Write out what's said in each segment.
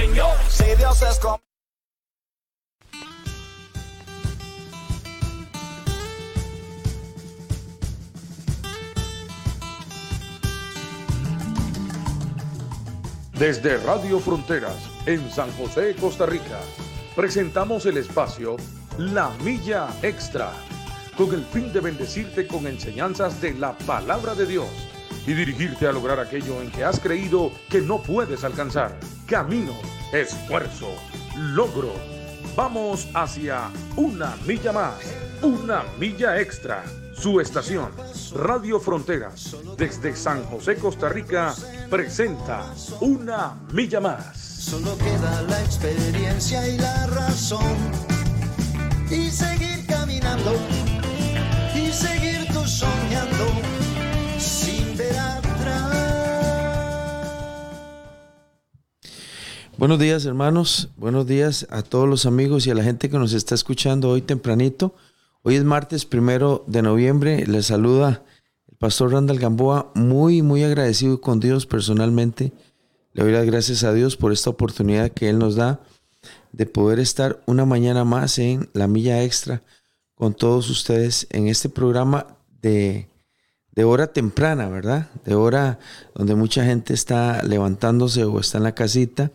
Si Dios es. Desde Radio Fronteras, en San José, Costa Rica, presentamos el espacio La Milla Extra, con el fin de bendecirte con enseñanzas de la palabra de Dios y dirigirte a lograr aquello en que has creído que no puedes alcanzar. Camino, esfuerzo, logro. Vamos hacia una milla más, una milla extra. Su estación, Radio Fronteras, desde San José, Costa Rica, presenta Una Milla Más. Solo queda la experiencia y la razón. Y seguir caminando. Y seguir tú soñando. Buenos días hermanos, buenos días a todos los amigos y a la gente que nos está escuchando hoy tempranito. Hoy es martes primero de noviembre. Les saluda el pastor Randall Gamboa, muy, muy agradecido con Dios personalmente. Le doy las gracias a Dios por esta oportunidad que Él nos da de poder estar una mañana más en la milla extra con todos ustedes en este programa de, de hora temprana, ¿verdad? De hora donde mucha gente está levantándose o está en la casita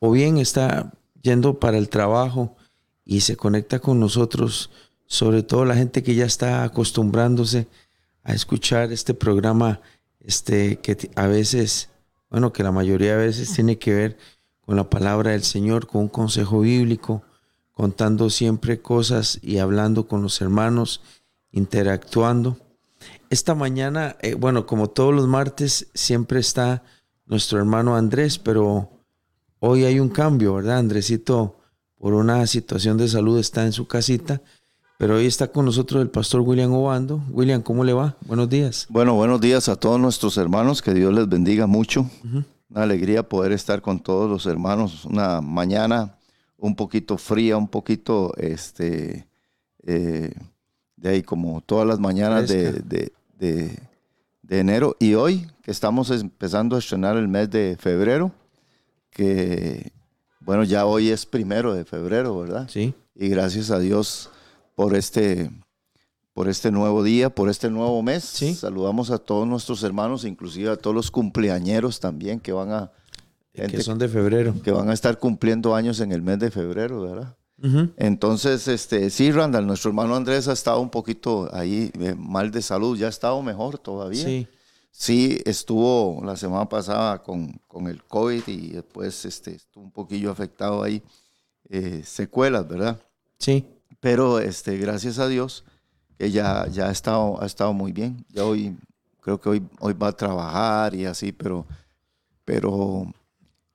o bien está yendo para el trabajo y se conecta con nosotros sobre todo la gente que ya está acostumbrándose a escuchar este programa, este, que a veces, bueno, que la mayoría de veces tiene que ver con la palabra del Señor, con un consejo bíblico, contando siempre cosas y hablando con los hermanos, interactuando. Esta mañana, eh, bueno, como todos los martes, siempre está nuestro hermano Andrés, pero hoy hay un cambio, ¿verdad? Andresito, por una situación de salud, está en su casita pero hoy está con nosotros el pastor William Obando. William, ¿cómo le va? Buenos días. Bueno, buenos días a todos nuestros hermanos. Que Dios les bendiga mucho. Una alegría poder estar con todos los hermanos. Una mañana un poquito fría, un poquito, este, eh, de ahí como todas las mañanas de, de, de, de, enero. Y hoy que estamos empezando a estrenar el mes de febrero, que, bueno, ya hoy es primero de febrero, ¿verdad? Sí. Y gracias a Dios por este, por este nuevo día, por este nuevo mes. Sí. Saludamos a todos nuestros hermanos, inclusive a todos los cumpleañeros también que van a... que son de febrero. Que van a estar cumpliendo años en el mes de febrero, ¿verdad? Uh -huh. Entonces, este, sí, Randall, nuestro hermano Andrés ha estado un poquito ahí eh, mal de salud, ya ha estado mejor todavía. Sí. Sí, estuvo la semana pasada con, con el COVID y después este, estuvo un poquillo afectado ahí, eh, secuelas, ¿verdad? Sí pero este, gracias a Dios ya, ya ha, estado, ha estado muy bien. Ya hoy, creo que hoy, hoy va a trabajar y así, pero, pero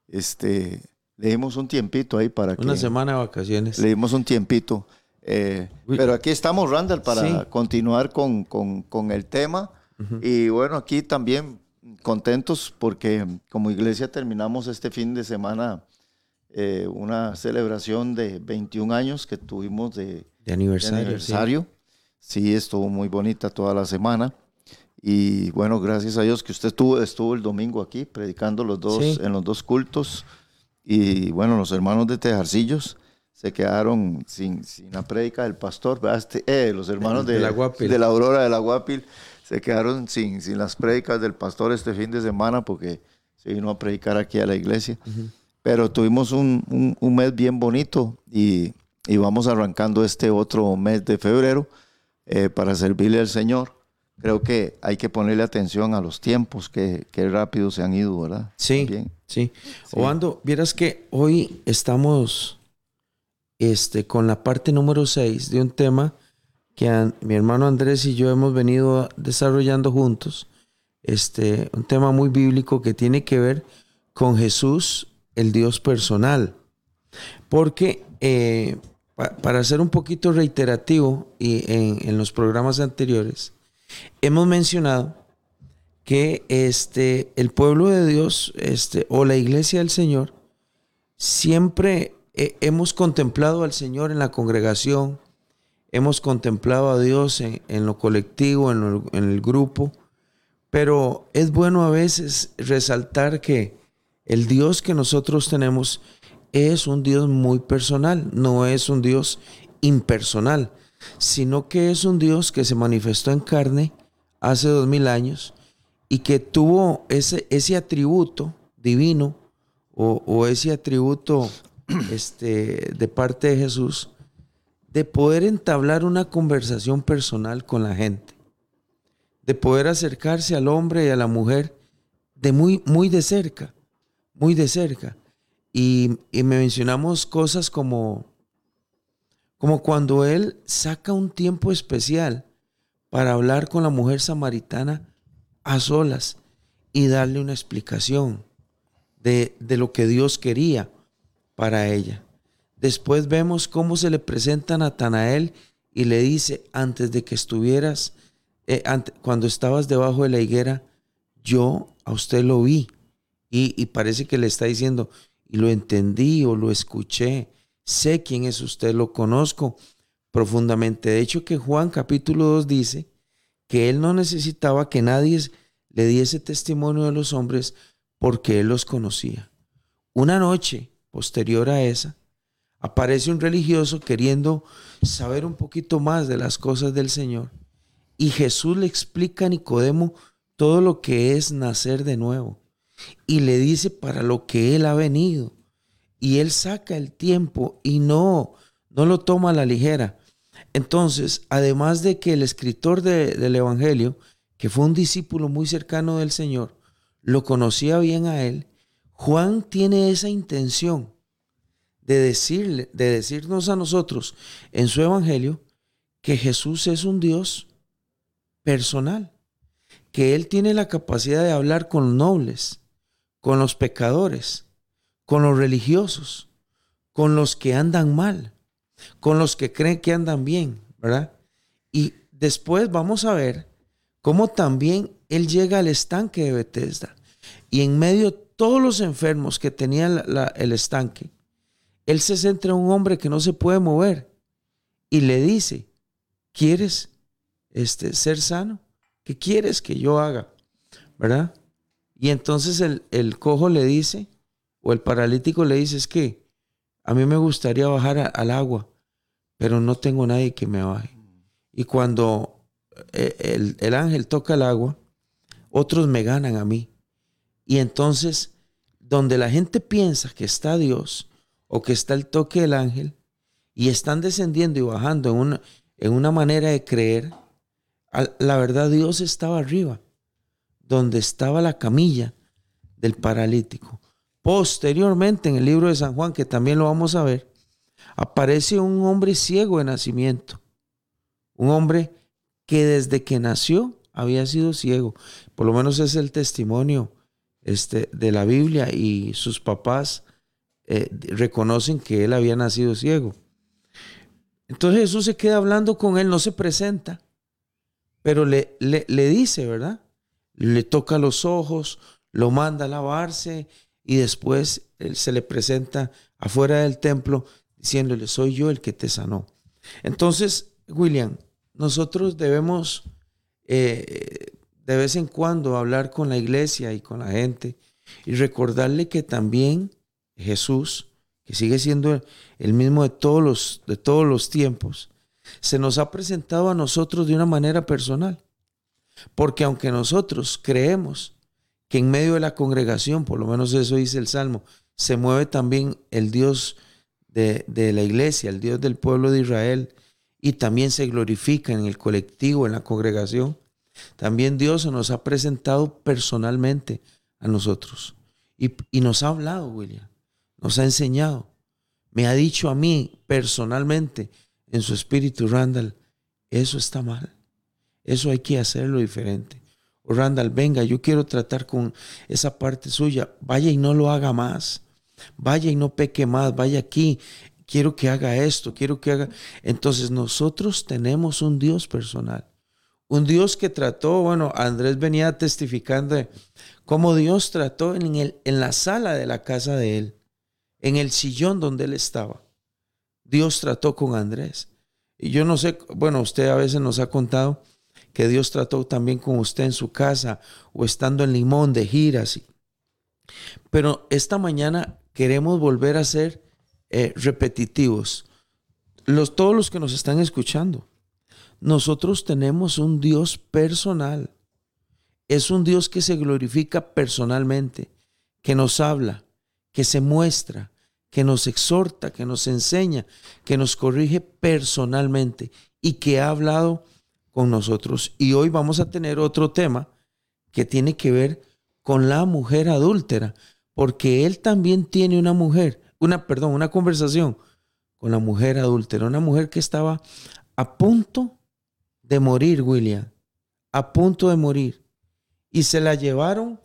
este, le dimos un tiempito ahí para Una que... Una semana de vacaciones. Le dimos un tiempito. Eh, pero aquí estamos, Randall, para Sí. continuar con, con, con el tema. Ujú. Y bueno, aquí también contentos porque como iglesia terminamos este fin de semana eh, una celebración de 21 años que tuvimos de, De de aniversario. sí. aniversario. Sí. estuvo muy bonita toda la semana. Y bueno, gracias a Dios que usted estuvo, estuvo el domingo aquí predicando los dos, Sí. en los dos cultos. Y bueno, los hermanos de Tejarcillos se quedaron sin, sin la prédica del pastor. Este- eh, los hermanos De de, la Guapil. de la Aurora de la Guapil se quedaron sin, sin las prédicas del pastor este fin de semana porque se vino a predicar aquí a la iglesia. Pero tuvimos un, un- un mes bien bonito y, y vamos arrancando este otro mes de febrero eh, para servirle al Señor. Creo que hay que ponerle atención a los tiempos que, que rápido se han ido, ¿verdad? Sí, También. sí. Obando, vieras que hoy estamos este, con la parte número 6 de un tema que mi hermano Andrés y yo hemos venido desarrollando juntos. Este, un tema muy bíblico que tiene que ver con Jesús, el Dios personal. Porque eh, pa- para ser un poquito reiterativo y en, en los programas anteriores, hemos mencionado que este, el pueblo de Dios este, o la iglesia del Señor siempre eh, hemos contemplado al Señor en la congregación, hemos contemplado a Dios en, lo colectivo, en, el grupo, pero es bueno a veces resaltar que El Dios que nosotros tenemos es un Dios muy personal, no es un Dios impersonal, sino que es un Dios que se manifestó en carne hace dos mil años y que tuvo ese, ese atributo divino o, ese atributo este, de parte de Jesús de poder entablar una conversación personal con la gente, de poder acercarse al hombre y a la mujer de muy, muy de cerca, muy de cerca. Y, y me mencionamos cosas como, como cuando él saca un tiempo especial para hablar con la mujer samaritana a solas y darle una explicación de, lo que Dios quería para ella. Después vemos cómo se le presenta a Natanael y le dice, antes de que estuvieras, eh, cuando estabas debajo de la higuera, yo a usted lo vi. Y, y, parece que le está diciendo, y lo entendí o lo escuché, sé quién es usted, lo conozco profundamente. De hecho, que Juan capítulo 2 dice que él no necesitaba que nadie le diese testimonio de los hombres porque él los conocía. Una noche posterior a esa, aparece un religioso queriendo saber un poquito más de las cosas del Señor. Y Jesús le explica a Nicodemo todo lo que es nacer de nuevo. Y le dice para lo que él ha venido. Y él saca el tiempo y no, no lo toma a la ligera. Entonces, además de que el escritor del Evangelio, que fue un discípulo muy cercano del Señor, lo conocía bien a él, Juan tiene esa intención de decirle, de decirnos a nosotros en su evangelio que Jesús es un Dios personal, que él tiene la capacidad de hablar con los nobles, con los pecadores, con los religiosos, con los que andan mal, con los que creen que andan bien, ¿verdad? Y después vamos a ver cómo también él llega al estanque de Bethesda. Y en medio de todos los enfermos que tenía el estanque, él se centra en un hombre que no se puede mover y le dice, ¿quieres este, ser sano? ¿Qué quieres que yo haga? ¿Verdad? Y entonces el, el cojo le dice, o el paralítico le dice, es que a mí me gustaría bajar al agua, pero no tengo nadie que me baje. Y cuando eh, el, el ángel toca el agua, otros me ganan a mí. Y entonces, donde la gente piensa que está Dios o que está el toque del ángel, y están descendiendo y bajando en una, en una manera de creer, la verdad Dios estaba arriba, donde estaba la camilla del paralítico. Posteriormente, en el libro de San Juan, que también lo vamos a ver, aparece un hombre ciego de nacimiento. Un hombre que desde que nació había sido ciego. Por lo menos es el testimonio este, de la Biblia y sus papás eh, reconocen que él había nacido ciego. Entonces Jesús se queda hablando con él, no se presenta, pero le, le, le dice, ¿verdad? Le toca los ojos, lo manda a lavarse y después él se le presenta afuera del templo diciéndole, soy yo el que te sanó. Entonces, William, nosotros debemos eh, de vez en cuando hablar con la iglesia y con la gente y recordarle que también Jesús, que sigue siendo el mismo de todos los, de todos los tiempos, se nos ha presentado a nosotros de una manera personal. Porque aunque nosotros creemos que en medio de la congregación, por lo menos eso dice el Salmo, se mueve también el Dios de, la iglesia, el Dios del pueblo de Israel, y también se glorifica en el colectivo, en la congregación. También Dios se nos ha presentado personalmente a nosotros y, y nos ha hablado, William, nos ha enseñado, me ha dicho a mí personalmente en su espíritu, Randall, eso está mal, eso hay que hacerlo diferente. Randall, venga, yo quiero tratar con esa parte suya, vaya y no lo haga más, vaya y no peque más, vaya aquí, quiero que haga esto, quiero que haga... Entonces nosotros tenemos un Dios personal, un Dios que trató, bueno, Andrés venía testificando cómo Dios trató en, el, en la sala de la casa de él, en el sillón donde él estaba. Dios trató con Andrés. Y yo no sé, bueno, usted a veces nos ha contado que Dios trató también con usted en su casa o estando en Limón de giras. Pero esta mañana queremos volver a ser eh, repetitivos. Los, todos los que nos están escuchando, nosotros tenemos un Dios personal. Es un Dios que se glorifica personalmente, que nos habla, que se muestra, que nos exhorta, que nos enseña, que nos corrige personalmente y que ha hablado con nosotros. Y hoy vamos a tener otro tema que tiene que ver con la mujer adúltera, porque él también tiene una mujer, una, perdón, una conversación con la mujer adúltera, una mujer que estaba a punto de morir, William, a punto de morir. Y se la llevaron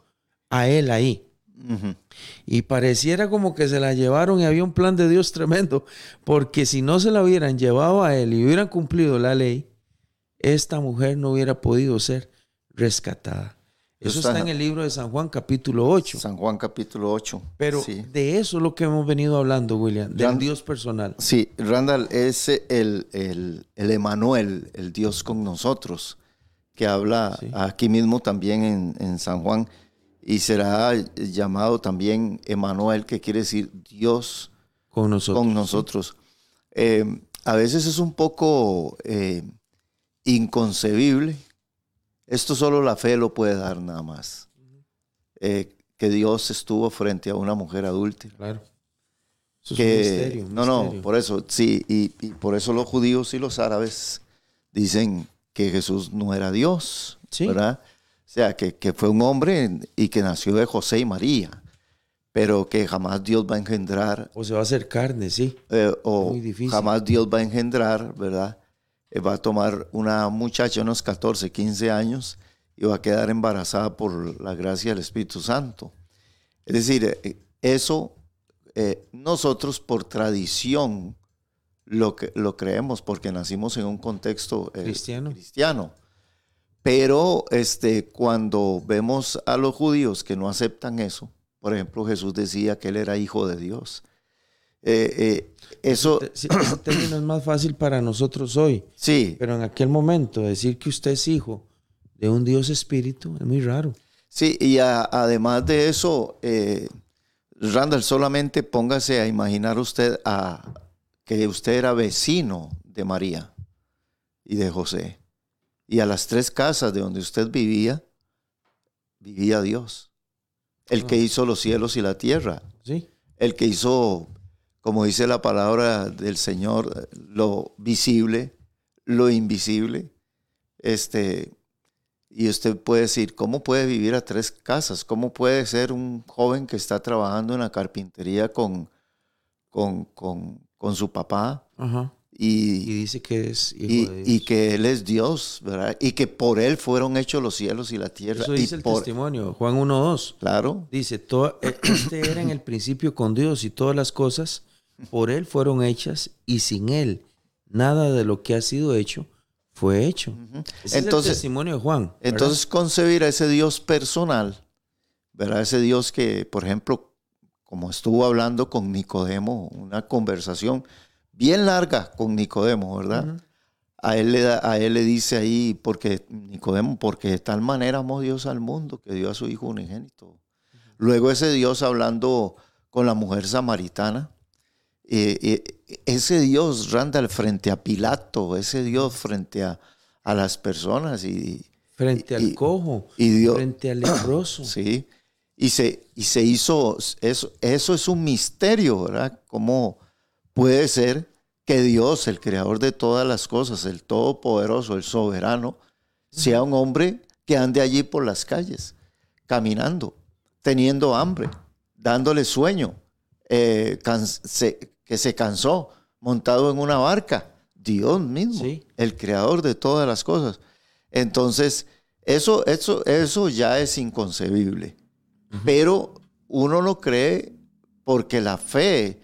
a él ahí. Y pareciera como que se la llevaron y había un plan de Dios tremendo, porque si no se la hubieran llevado a él y hubieran cumplido la ley, esta mujer no hubiera podido ser rescatada. Eso está, en el libro de San Juan capítulo 8. San Juan capítulo 8. Pero de eso es lo que hemos venido hablando, William, del Dios personal. Sí, Randall es el, el, el Emanuel, el Dios con nosotros, que habla aquí mismo también en, en San Juan y será llamado también Emanuel, que quiere decir Dios con nosotros. Con nosotros. Eh, a veces es un poco eh, inconcebible. Esto solo la fe lo puede dar nada más. Eh, que Dios estuvo frente a una mujer adulta. Claro. Eso es un misterio, no, no, por eso, sí, y, y, por eso los judíos y los árabes dicen que Jesús no era Dios, sí. ¿verdad? O sea, que, que, fue un hombre y que nació de José y María, pero que jamás Dios va a engendrar. O se va a hacer carne, sí. Eh, o jamás Dios va a engendrar, ¿verdad? Eh, va a tomar una muchacha, unos 14, 15 años, y va a quedar embarazada por la gracia del Espíritu Santo. Es decir, eh, eso nosotros por tradición lo, que, lo creemos, porque nacimos en un contexto cristiano. cristiano. Pero este, cuando vemos a los judíos que no aceptan eso, por ejemplo, Jesús decía que él era hijo de Dios. Eh, eh, eso ese, ese término es más fácil para nosotros hoy. Sí. Pero en aquel momento decir que usted es hijo de un Dios espíritu es muy raro. Sí, y a, además de eso, eh, Randall, solamente póngase a imaginar usted a, que usted era vecino de María y de José. Y a las tres casas de donde usted vivía, vivía Dios. El que hizo los cielos y la tierra. Sí. El que hizo, como dice la palabra del Señor, lo visible, lo invisible. Este, y usted puede decir, ¿cómo puede vivir a tres casas? ¿Cómo puede ser un joven que está trabajando en la carpintería con, con, con, con su papá? Ajá. Y, Y dice que es hijo y, de Dios. y que Él es Dios, ¿verdad? Y que por Él fueron hechos los cielos y la tierra. Eso y dice el por, testimonio, Juan 1.2. Claro, Dice, "Toda- eh, este era en el principio con Dios y todas las cosas por Él fueron hechas y sin Él nada de lo que ha sido hecho fue hecho. Ese es el Entonces- testimonio de Juan. ¿verdad? Entonces concebir a ese Dios personal, ¿verdad? Ese Dios que, por ejemplo, como estuvo hablando con Nicodemo, una conversación bien larga con Nicodemo, ¿verdad? A él, le da- a él le dice ahí, porque Nicodemo, porque de tal manera amó Dios al mundo que dio a su Hijo unigénito. Luego ese Dios hablando con la mujer samaritana, eh, eh, ese Dios, Randall, frente a Pilato, ese Dios frente a, a las personas y, frente al cojo, y Dios- frente al leproso. Sí. Y se, y se hizo, eso, eso es un misterio, ¿verdad? ¿Cómo puede ser que Dios, el creador de todas las cosas, el todopoderoso, el soberano, sea un hombre que ande allí por las calles, caminando, teniendo hambre, dándole sueño, eh, se- que se cansó, montado en una barca? Dios mismo, Sí. el creador de todas las cosas. Entonces, eso, eso, eso ya es inconcebible. Pero uno lo cree porque la fe,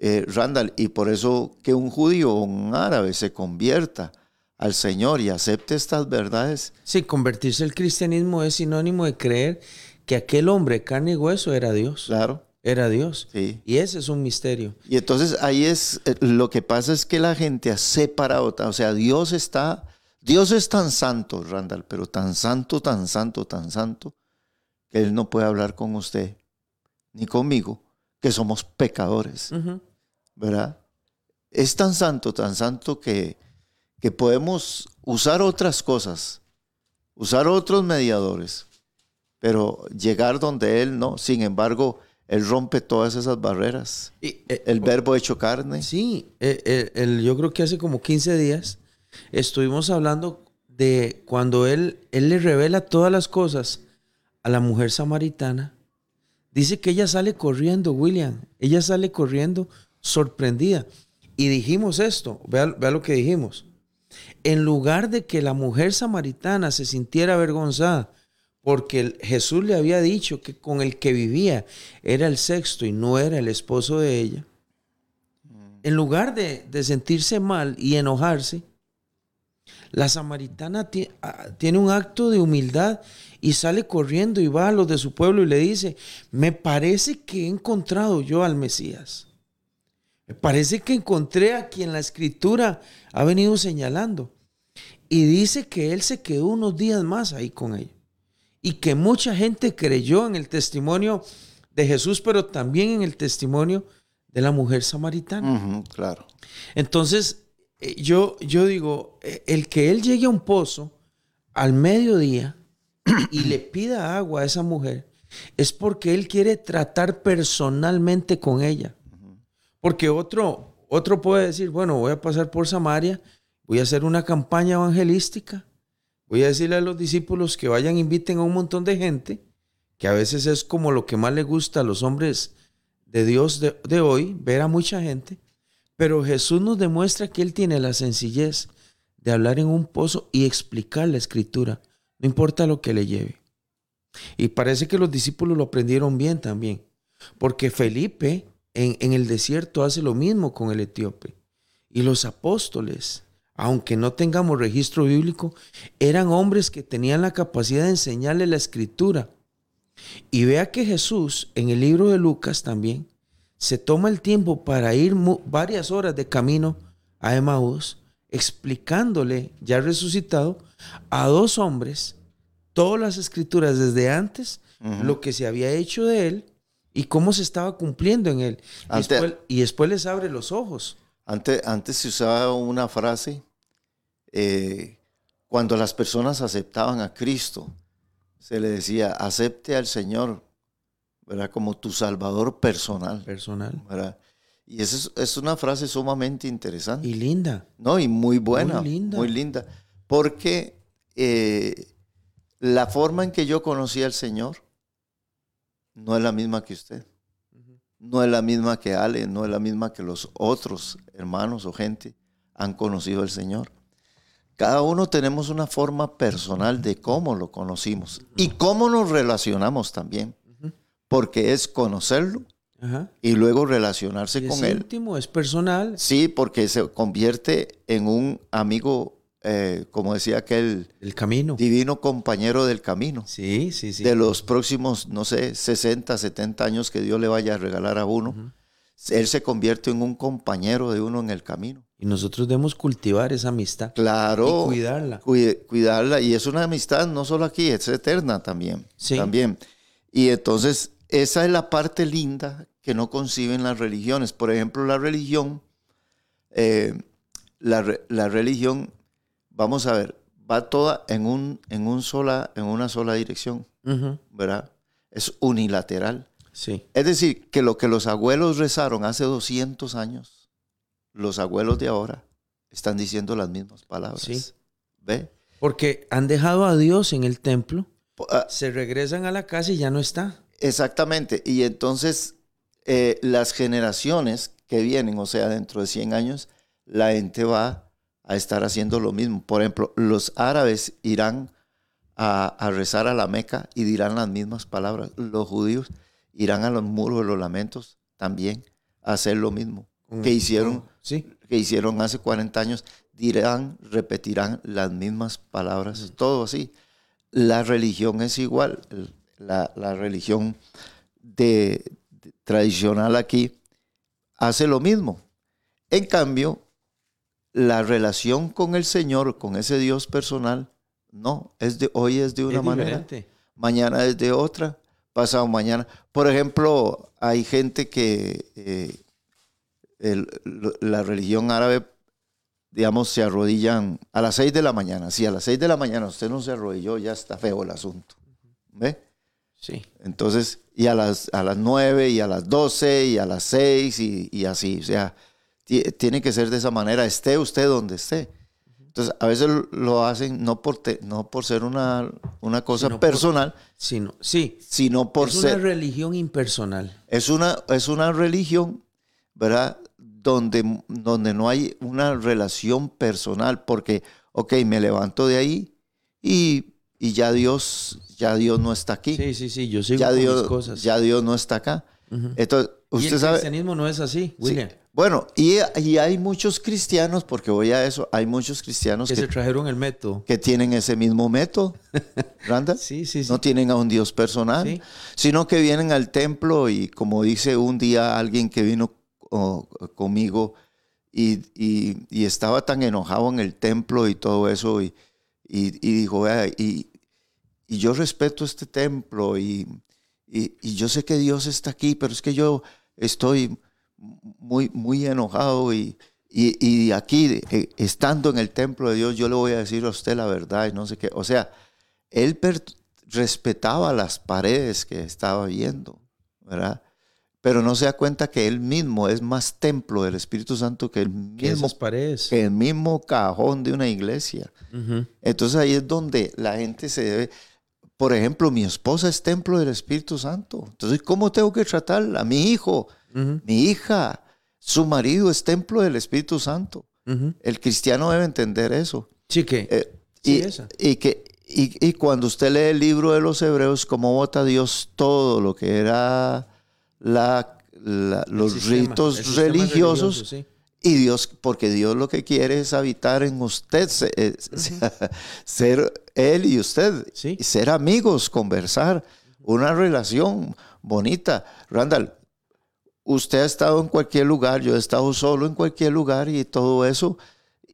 eh, Randall, y por eso que un judío o un árabe se convierta al Señor y acepte estas verdades, Sí, convertirse al cristianismo es sinónimo de creer que aquel hombre, carne y hueso, era Dios. claro. Era Dios. Sí. Y ese es un misterio. Y entonces ahí es, eh, lo que pasa es que la gente ha separado, o sea, Dios está, Dios es tan santo, Randall, pero tan santo, tan santo, tan santo, que Él no puede hablar con usted ni conmigo, que somos pecadores. ¿Verdad? Es tan santo, tan santo que, que podemos usar otras cosas, usar otros mediadores, pero llegar donde Él no. Sin embargo, Él rompe todas esas barreras. Y, eh, El verbo hecho carne. Sí, eh, eh, el- yo creo que hace como 15 días estuvimos hablando de cuando él, él le revela todas las cosas a la mujer samaritana. Dice que ella sale corriendo, William. Ella sale corriendo sorprendida. Y dijimos esto, vea, vea lo que dijimos. En lugar de que la mujer samaritana se sintiera avergonzada porque Jesús le había dicho que con el que vivía era el sexto y no era el esposo de ella, en lugar de, de sentirse mal y enojarse, la samaritana ah, tiene un acto de humildad y sale corriendo y va a los de su pueblo y le dice, me parece que he encontrado yo al Mesías. Me parece que encontré a quien la escritura ha venido señalando. Y dice que él se quedó unos días más ahí con ella. Y que mucha gente creyó en el testimonio de Jesús, pero también en el testimonio de la mujer samaritana. Claro. Entonces, eh, yo, yo digo, eh, el que él llegue a un pozo al mediodía y le pida agua a esa mujer es porque él quiere tratar personalmente con ella. Porque otro, otro puede decir, bueno, voy a pasar por Samaria, voy a hacer una campaña evangelística, voy a decirle a los discípulos que vayan, inviten a un montón de gente, que a veces es como lo que más le gusta a los hombres de Dios de, de hoy, ver a mucha gente. Pero Jesús nos demuestra que Él tiene la sencillez de hablar en un pozo y explicar la escritura, no importa lo que le lleve. Y parece que los discípulos lo aprendieron bien también, porque Felipe en, en el desierto hace lo mismo con el etíope. Y los apóstoles, aunque no tengamos registro bíblico, eran hombres que tenían la capacidad de enseñarle la escritura. Y vea que Jesús, en el libro de Lucas también, se toma el tiempo para ir varias horas de camino a Emaús, explicándole, ya resucitado, a dos hombres todas las escrituras desde antes, lo que se había hecho de él y cómo se estaba cumpliendo en él. Y, después, y después les abre los ojos. Antes, antes se usaba una frase, eh, cuando las personas aceptaban a Cristo, se le decía, acepte al Señor, ¿verdad? Como tu Salvador personal, Personal. ¿verdad? Y esa es, es una frase sumamente interesante. Y linda. No, y muy buena. Muy linda. Muy linda. Porque eh, la forma en que yo conocí al Señor no es la misma que usted. No es la misma que Ale, no es la misma que los otros hermanos o gente han conocido al Señor. Cada uno tenemos una forma personal de cómo lo conocimos y cómo nos relacionamos también. Porque es conocerlo y luego relacionarse Y con es él. íntimo, es personal. Sí, porque se convierte en un amigo, eh, como decía aquel El camino. divino compañero del camino. Sí, sí, sí. De los próximos, no sé, 60, 70 años que Dios le vaya a regalar a uno, él se convierte en un compañero de uno en el camino. Y nosotros debemos cultivar esa amistad. Claro. Y cuidarla. Cuide- cuidarla. Y es una amistad no solo aquí, es eterna también. Sí. También. Y entonces, esa es la parte linda que no conciben las religiones. Por ejemplo, la religión, eh, la religión, vamos a ver, va toda en, un, en, un sola, en una sola dirección. ¿verdad? Es unilateral. Sí. Es decir, que lo que los abuelos rezaron hace 200 años, los abuelos de ahora están diciendo las mismas palabras. Sí. ¿Ve? Porque han dejado a Dios en el templo, ah, se regresan a la casa y ya no está. Exactamente. Y entonces eh, las generaciones que vienen, o sea, dentro de 100 años, la gente va a estar haciendo lo mismo. Por ejemplo, los árabes irán a, a rezar a la Meca y dirán las mismas palabras. Los judíos irán a los muros de los lamentos también a hacer lo mismo. Que hicieron, Sí. que hicieron hace 40 años, dirán, repetirán las mismas palabras, todo así. La religión es igual, la, la religión de, de- tradicional aquí hace lo mismo. En cambio, la relación con el Señor, con ese Dios personal, no, es de hoy es de una Es manera, diferente. mañana es de otra, pasado mañana. Por ejemplo, hay gente que eh, el- la religión árabe, digamos, se arrodillan a las 6 de la mañana. Si a las 6 de la mañana usted no se arrodilló, ya está feo el asunto. ¿Ve? Sí. Entonces, y a las, a las 9 y a las 12 y a las 6 y, y así. O sea, tiene que ser de esa manera, esté usted donde esté. Entonces, a veces lo hacen no por, te- no por ser una, una cosa Sino por- personal, Sino, sí. sino por es una ser... religión impersonal. Es una, es una religión, ¿verdad? Donde, donde no hay una relación personal, porque, ok, me levanto de ahí y, y ya Dios, ya Dios no está aquí. Sí, sí, sí. Yo sigo ya, con Dios, mis cosas. ya Dios no está acá. Entonces, y el sabe... cristianismo no es así, Sí. Bueno, y, y hay muchos cristianos, porque voy a eso, hay muchos cristianos Que que, se trajeron el método. que tienen ese mismo método, Randa. Sí, sí, sí. No tienen a un Dios personal, Sí. sino que vienen al templo y como dice un día alguien que vino oh, conmigo y, y- y estaba tan enojado en el templo y todo eso y, dijo, "Vea, y, y yo respeto este templo y yo sé que Dios está aquí, pero es que yo estoy muy, muy enojado y, y, y aquí, eh, estando en el templo de Dios, yo le voy a decir a usted la verdad y no sé qué. O sea, él respetaba las paredes que estaba viendo, ¿verdad? Pero no se da cuenta que él mismo es más templo del Espíritu Santo que el mismo, paredes. que el mismo cajón de una iglesia. Ujú. Entonces ahí es donde la gente se debe... Por ejemplo, mi esposa es templo del Espíritu Santo. Entonces, ¿cómo tengo que tratarla? Mi hijo, Mi hija, su marido es templo del Espíritu Santo. El cristiano debe entender eso. Sí, que. Eh, Sí, y, esa. y que, y, y cuando usted lee el libro de los Hebreos, cómo vota Dios todo lo que era la, los sistema, ritos religiosos, religioso, sí. y Dios, porque Dios lo que quiere es habitar en usted, se- eh, ser Él y usted, Sí. y ser amigos, conversar, una relación bonita. Randall, usted ha estado en cualquier lugar, yo he estado solo en cualquier lugar y todo eso,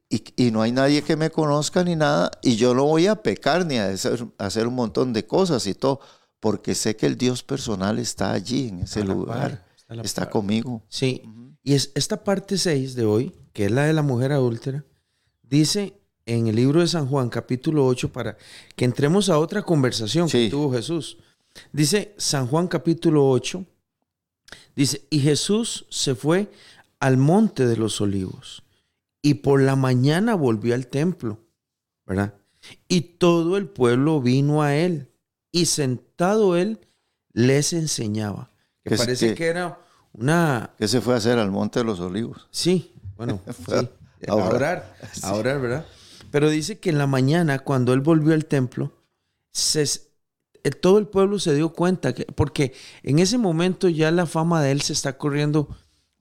y, y no hay nadie que me conozca ni nada, y yo no voy a pecar ni a hacer, a hacer un montón de cosas y todo, porque sé que el Dios personal está allí, en ese lugar, par, está conmigo. Sí. Y es esta parte 6 de hoy, que es la de la mujer adúltera, dice en el libro de San Juan, capítulo 8, para que entremos a otra conversación que tuvo Jesús. Dice San Juan, capítulo 8, dice, y Jesús se fue al monte de los olivos y por la mañana volvió al templo, ¿verdad? Y todo el pueblo vino a él y sentado él les enseñaba. Que Que parece que- que era una ¿Qué se fue a hacer al Monte de los Olivos? Sí, bueno, sí, a orar. a orar, ¿verdad? Pero dice que en la mañana, cuando él volvió al templo, se, todo el pueblo se dio cuenta, que, porque en ese momento ya la fama de él se está corriendo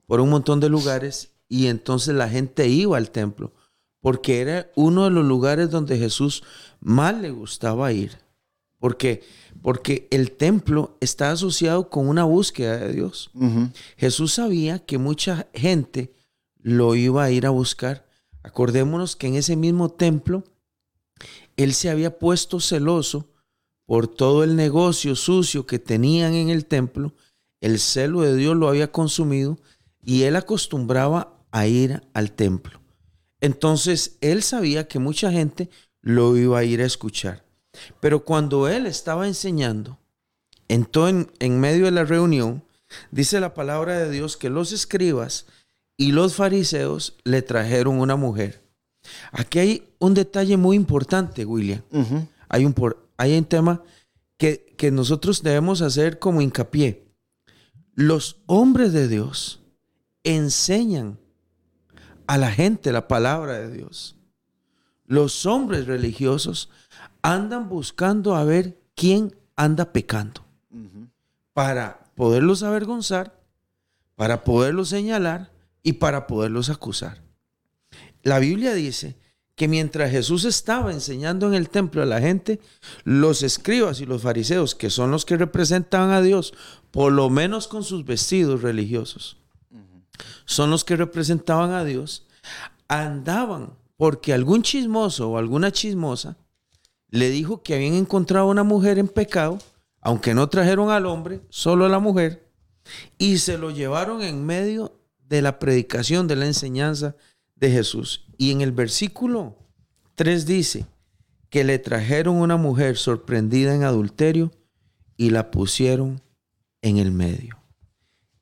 por un montón de lugares y entonces la gente iba al templo, porque era uno de los lugares donde Jesús más le gustaba ir. Porque, porque el templo está asociado con una búsqueda de Dios. Jesús sabía que mucha gente lo iba a ir a buscar. Acordémonos que en ese mismo templo, él se había puesto celoso por todo el negocio sucio que tenían en el templo. El celo de Dios lo había consumido y él acostumbraba a ir al templo. Entonces, él sabía que mucha gente lo iba a ir a escuchar. Pero cuando él estaba enseñando, entró en, en medio de la reunión, dice la palabra de Dios que los escribas y los fariseos le trajeron una mujer. Aquí hay un detalle muy importante, William. Hay un, por, hay un tema que, que nosotros debemos hacer como hincapié. Los hombres de Dios enseñan a la gente la palabra de Dios. Los hombres religiosos andan buscando a ver quién anda pecando para poderlos avergonzar, para poderlos señalar y para poderlos acusar. La Biblia dice que mientras Jesús estaba enseñando en el templo a la gente, los escribas y los fariseos, que son los que representaban a Dios, por lo menos con sus vestidos religiosos, son los que representaban a Dios, andaban porque algún chismoso o alguna chismosa le dijo que habían encontrado a una mujer en pecado aunque no trajeron al hombre, solo a la mujer, y se lo llevaron en medio de la predicación, de la enseñanza Jesús. Y en el versículo 3 dice que le trajeron una mujer sorprendida en adulterio y la pusieron en el medio.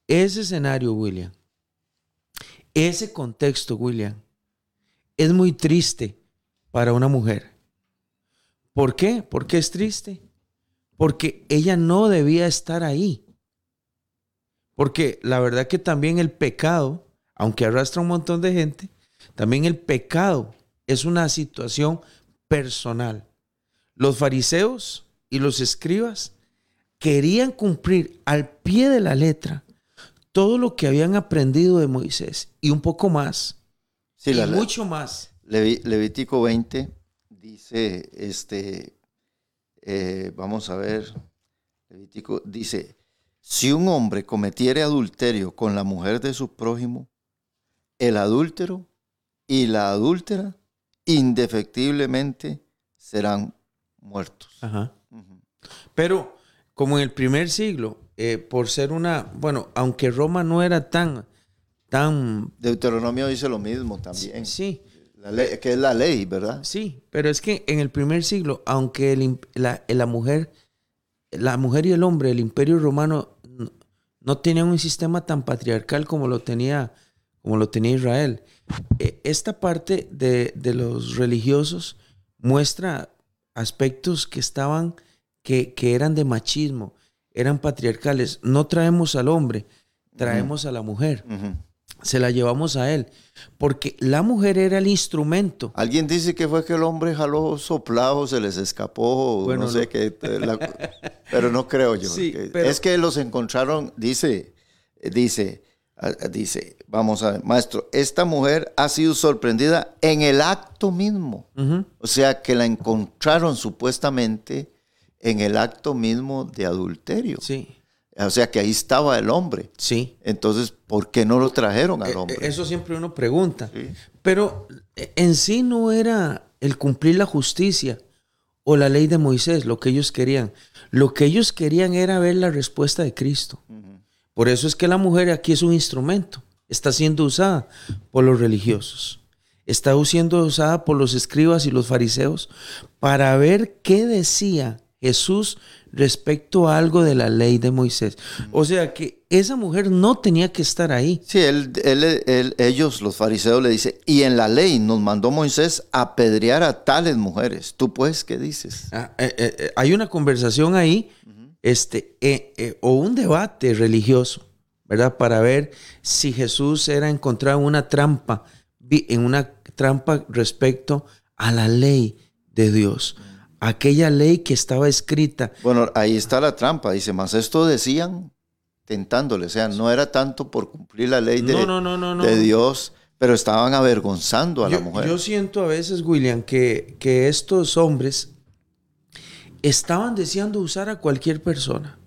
Ese escenario, William, ese contexto, William, es muy triste para una mujer. ¿Por qué? ¿Por qué es triste? Porque ella no debía estar ahí. Porque la verdad que también el pecado, aunque arrastra un montón de gente, también el pecado es una situación personal. Los fariseos y los escribas querían cumplir al pie de la letra todo lo que habían aprendido de Moisés y un poco más. y mucho más. Levítico 20 dice, este, eh, vamos a ver, Levítico dice, si un hombre cometiere adulterio con la mujer de su prójimo, el adúltero y la adúltera indefectiblemente serán muertos. Pero como en el primer siglo, eh, por ser una, bueno, aunque Roma no era tan, tan... Deuteronomio dice lo mismo también. Sí. que es la ley, ¿verdad? Sí, pero es que en el primer siglo, aunque la, la, mujer, la mujer y el hombre, el imperio romano, no, tenían un sistema tan patriarcal como lo tenía, como lo tenía Israel. E, esta parte de, de los religiosos muestra aspectos que estaban, que, que eran de machismo eran patriarcales. No traemos al hombre, traemos a la mujer. Se la llevamos a él. Porque la mujer era el instrumento. Alguien dice que fue que el hombre jaló soplado, se les escapó, no sé qué. pero no creo yo. Es que los encontraron, dice, dice, dice, vamos a ver, maestro, esta mujer ha sido sorprendida en el acto mismo. O sea, que la encontraron supuestamente en el acto mismo de adulterio. Sí. O sea que ahí estaba el hombre. Sí. Entonces, ¿por qué no lo trajeron al eh, hombre? Eso siempre uno pregunta. Pero eh, en sí no era el cumplir la justicia o la ley de Moisés lo que ellos querían. Lo que ellos querían era ver la respuesta de Cristo. Por eso es que la mujer aquí es un instrumento. Está siendo usada por los religiosos. Está siendo usada por los escribas y los fariseos para ver qué decía Jesús respecto a algo de la ley de Moisés. O sea que esa mujer no tenía que estar ahí. Sí, él, ellos, los fariseos, le dicen, y en la ley nos mandó Moisés apedrear a tales mujeres. ¿Tú pues qué dices? Ah, eh, eh, eh, hay una conversación ahí, este, o un debate religioso, ¿verdad? Para ver si Jesús era encontrado en una trampa, en una trampa respecto a la ley de Dios aquella ley que estaba escrita. Bueno, ahí está la trampa, dice, más esto decían tentándole, o sea, no era tanto por cumplir la ley de, de Dios, pero estaban avergonzando a la mujer. Yo siento a veces, William, que, que estos hombres estaban deseando usar a cualquier persona,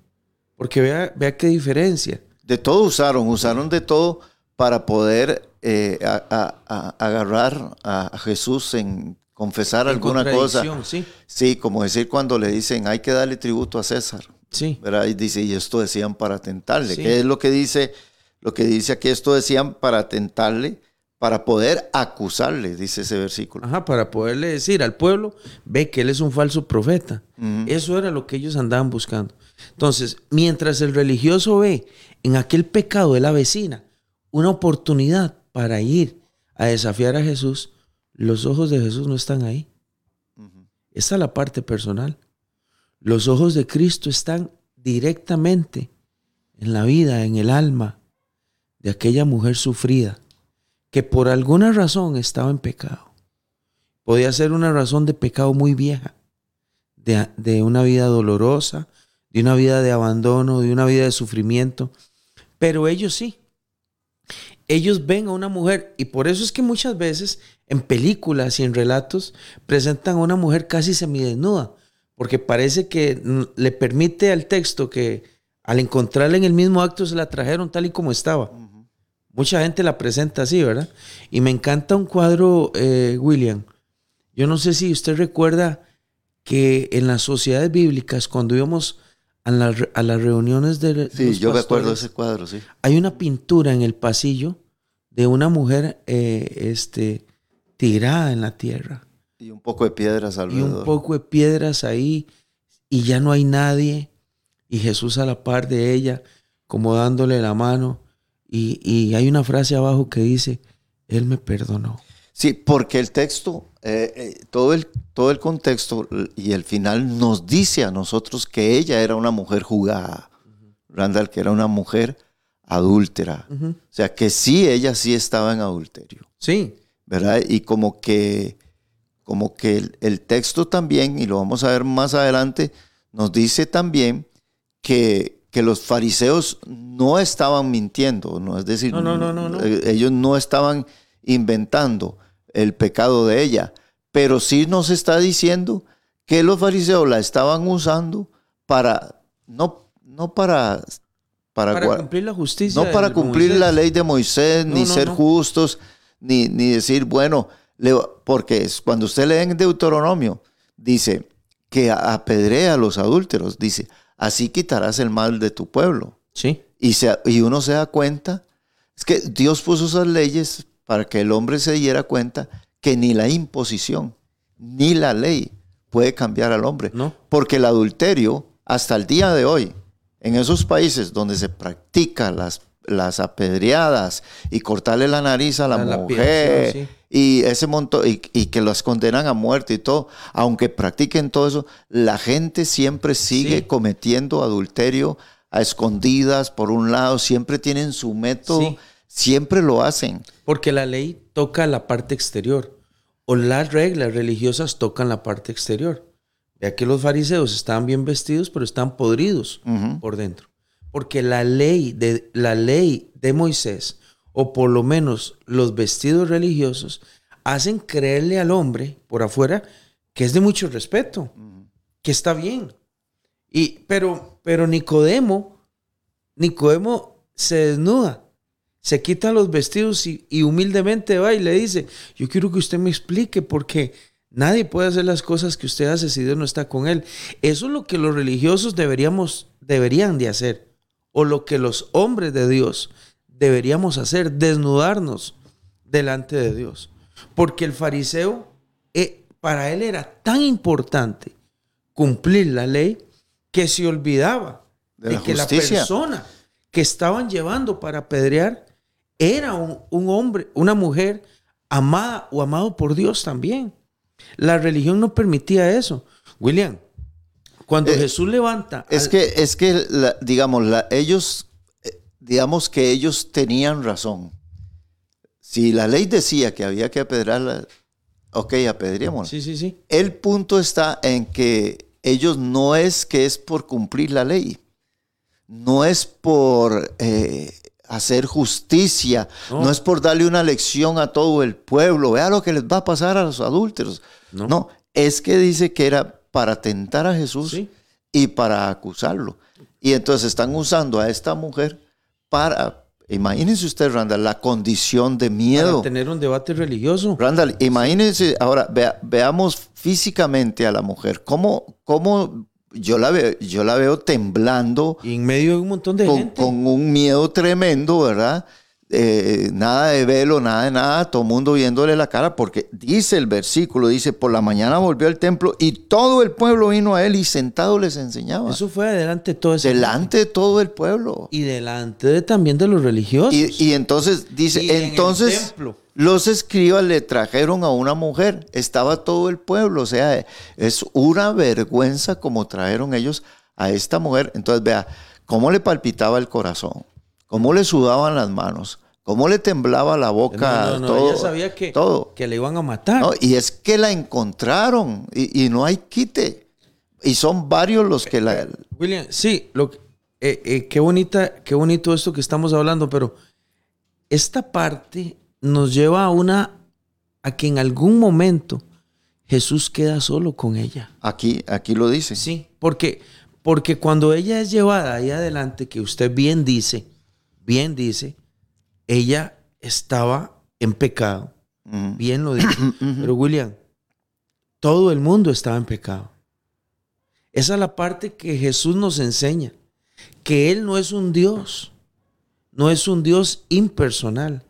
porque vea, vea qué diferencia. De todo usaron, usaron de todo para poder eh, agarrar a Jesús en confesar alguna cosa. Sí. sí, como decir cuando le dicen hay que darle tributo a César. Sí. ¿verdad? Y dice, y esto decían para tentarle. ¿Qué es lo que dice? Lo que dice aquí, esto decían para tentarle, para poder acusarle, dice ese versículo. Ajá, para poderle decir al pueblo, ve que él es un falso profeta. Eso era lo que ellos andaban buscando. Entonces, mientras el religioso ve en aquel pecado de la vecina una oportunidad para ir a desafiar a Jesús, los ojos de Jesús no están ahí. Esa es la parte personal. Los ojos de Cristo están directamente en la vida, en el alma de aquella mujer sufrida que por alguna razón estaba en pecado. Podía ser una razón de pecado muy vieja, de, de una vida dolorosa, de una vida de abandono, de una vida de sufrimiento. Pero ellos sí. Ellos ven a una mujer y por eso es que muchas veces en películas y en relatos presentan a una mujer casi semidesnuda, porque parece que le permite al texto que al encontrarla en el mismo acto se la trajeron tal y como estaba. Mucha gente la presenta así, ¿verdad? Y me encanta un cuadro, eh, William. Yo no sé si usted recuerda que en las sociedades bíblicas, cuando íbamos a, la a las reuniones de Sí, los yo me acuerdo ese cuadro, sí. Hay una pintura en el pasillo de una mujer eh, este, tirada en la tierra Y un poco de piedras y alrededor. un poco de piedras ahí y ya no hay nadie y Jesús a la par de ella como dándole la mano y, y hay una frase abajo que dice, Él me perdonó. Sí, porque el texto, eh, eh, todo, el, todo el contexto y el final nos dice a nosotros que ella era una mujer jugada. Randall, que era una mujer adúltera. O sea, que sí, ella sí estaba en adulterio. Sí, ¿verdad? Y como que, como que el, el texto también, y lo vamos a ver más adelante, nos dice también que, que los fariseos no estaban mintiendo, ¿no? Es decir, No, no, no, no, no. eh, ellos no estaban inventando el pecado de ella, pero sí nos está diciendo que los fariseos la estaban usando para, no, no para, para, cumplir la justicia. no para cumplir Moisés. la ley de Moisés, ni ser justos, ni, ni decir, bueno, le- porque es, cuando usted lee en Deuteronomio, dice que apedrea a los adúlteros, dice, así quitarás el mal de tu pueblo. Sí, Y, se, y uno se da cuenta, es que Dios puso esas leyes para que el hombre se diera cuenta que ni la imposición, ni la ley puede cambiar al hombre. No. Porque el adulterio, hasta el día de hoy, en esos países donde se practica las, las apedreadas y cortarle la nariz a la, mujer sí. y ese montón y, y que las condenan a muerte y todo, aunque practiquen todo eso, la gente siempre sigue Sí. cometiendo adulterio a escondidas por un lado, siempre tienen su método, Sí. siempre lo hacen. porque la ley toca la parte exterior o las reglas religiosas tocan la parte exterior. Vea que los fariseos estaban bien vestidos, pero están podridos por dentro. Porque la ley de la ley de Moisés o por lo menos los vestidos religiosos hacen creerle al hombre por afuera que es de mucho respeto, que está bien. Y pero pero Nicodemo Nicodemo se desnuda, se quita los vestidos y, y humildemente va y le dice, yo quiero que usted me explique porque nadie puede hacer las cosas que usted hace si Dios no está con él. Eso es lo que los religiosos deberíamos, deberían de hacer, o lo que los hombres de Dios deberíamos hacer, desnudarnos delante de Dios. Porque el fariseo, eh, para él era tan importante cumplir la ley que se olvidaba De de, la que la persona que estaban llevando para apedrear era un, un hombre, una mujer amada o amado por Dios también. La religión no permitía eso. William, cuando Eh, Jesús levanta... Es al- que, es que la- digamos, la- ellos, eh, digamos que ellos tenían razón. Si la ley decía que había que apedrearla, ok, apedrémosla. Sí, sí, sí. El punto está en que ellos no es que es por cumplir la ley, no es por eh, hacer justicia, No. no. es por darle una lección a todo el pueblo, vea lo que les va a pasar a los adúlteros. No. No, es que dice que era para tentar a Jesús Sí. y para acusarlo. Y entonces están usando a esta mujer para, imagínense usted, Randall, la condición de miedo. Para tener un debate religioso. Randall, imagínense, ahora vea- veamos físicamente a la mujer. ¿Cómo, cómo yo, la veo, yo la veo temblando Y en medio de un montón de con, gente. con un miedo tremendo, ¿verdad? Eh, nada de velo, nada de nada, todo el mundo viéndole la cara, porque dice el versículo, dice, por la mañana volvió al templo y todo el pueblo vino a él y sentado les enseñaba. Eso fue delante de todo ese delante de todo el pueblo. Y delante de, también de los religiosos. Y, y entonces dice, Y entonces los escribas le trajeron a una mujer, estaba todo el pueblo, o sea, es una vergüenza como trajeron ellos a esta mujer. Entonces vea, cómo le palpitaba el corazón, cómo le sudaban las manos, cómo le temblaba la boca, No, no, no, todo. ella sabía que, todo. que le iban a matar. Y es que la encontraron y, y no hay quite. Y son varios los que la... William, sí, lo eh, eh, qué bonita, qué bonito esto que estamos hablando, pero esta parte nos lleva a una a que en algún momento Jesús queda solo con ella. Aquí, aquí lo dice. Sí, porque porque cuando ella es llevada ahí adelante, que usted bien dice, bien dice, ella estaba en pecado. Ujú. Bien lo dice. Pero William, todo el mundo estaba en pecado. Esa es la parte que Jesús nos enseña, que Él no es un Dios, no es un Dios impersonal.